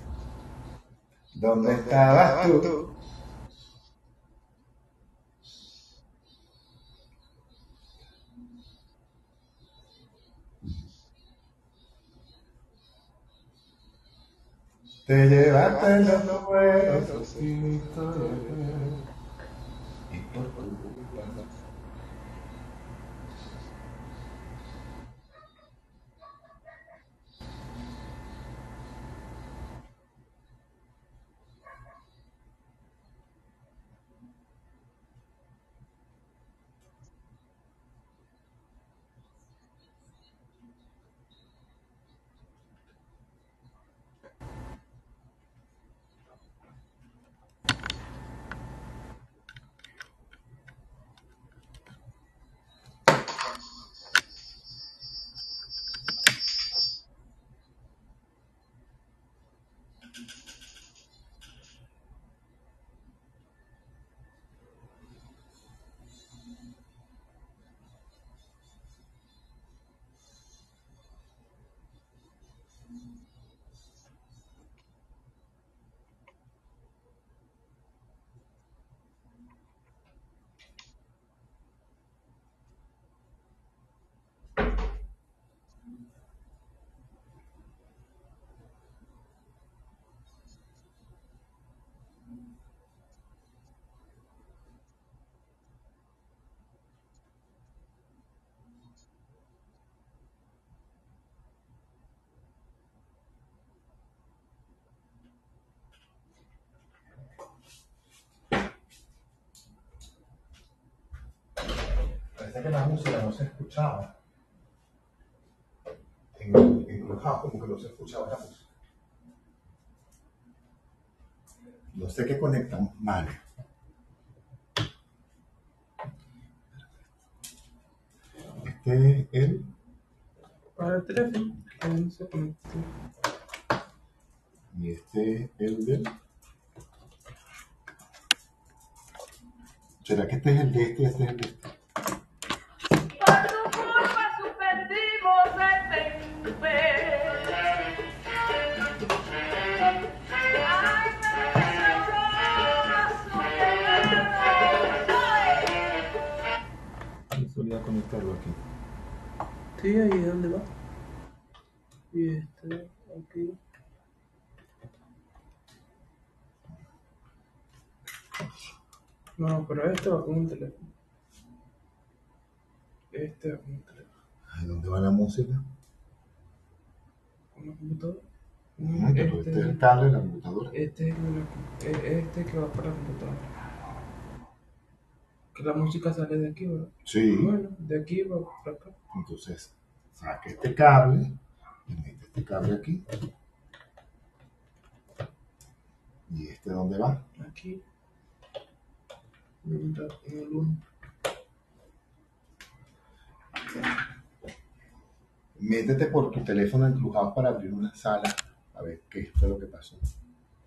¿Dónde estabas tú? Te llevaste los buenos y por Que la música no se escuchaba. En, en Clubhouse como que no se escuchaba la música. No sé qué conectan mal. Este es el. Para el teléfono, no se conecta. Y este es el del. ¿Será que este es el de este y este es el de este? Solía conectarlo aquí. Sí, ahí dónde va. Y este, aquí. No, pero este va con un teléfono. Este va con un teléfono. Ay, ¿Dónde va la música? ¿Con la computadora? Ah, pero este es el cable de la computadora. Este es el, este que va para la computadora. Que la música sale de aquí, ¿verdad? Sí. Bueno, de aquí va para acá. Entonces, saque este cable y mete este cable aquí. ¿Y este dónde va? Aquí. Métete por tu teléfono en Clubhouse para abrir una sala. A ver qué fue lo que pasó.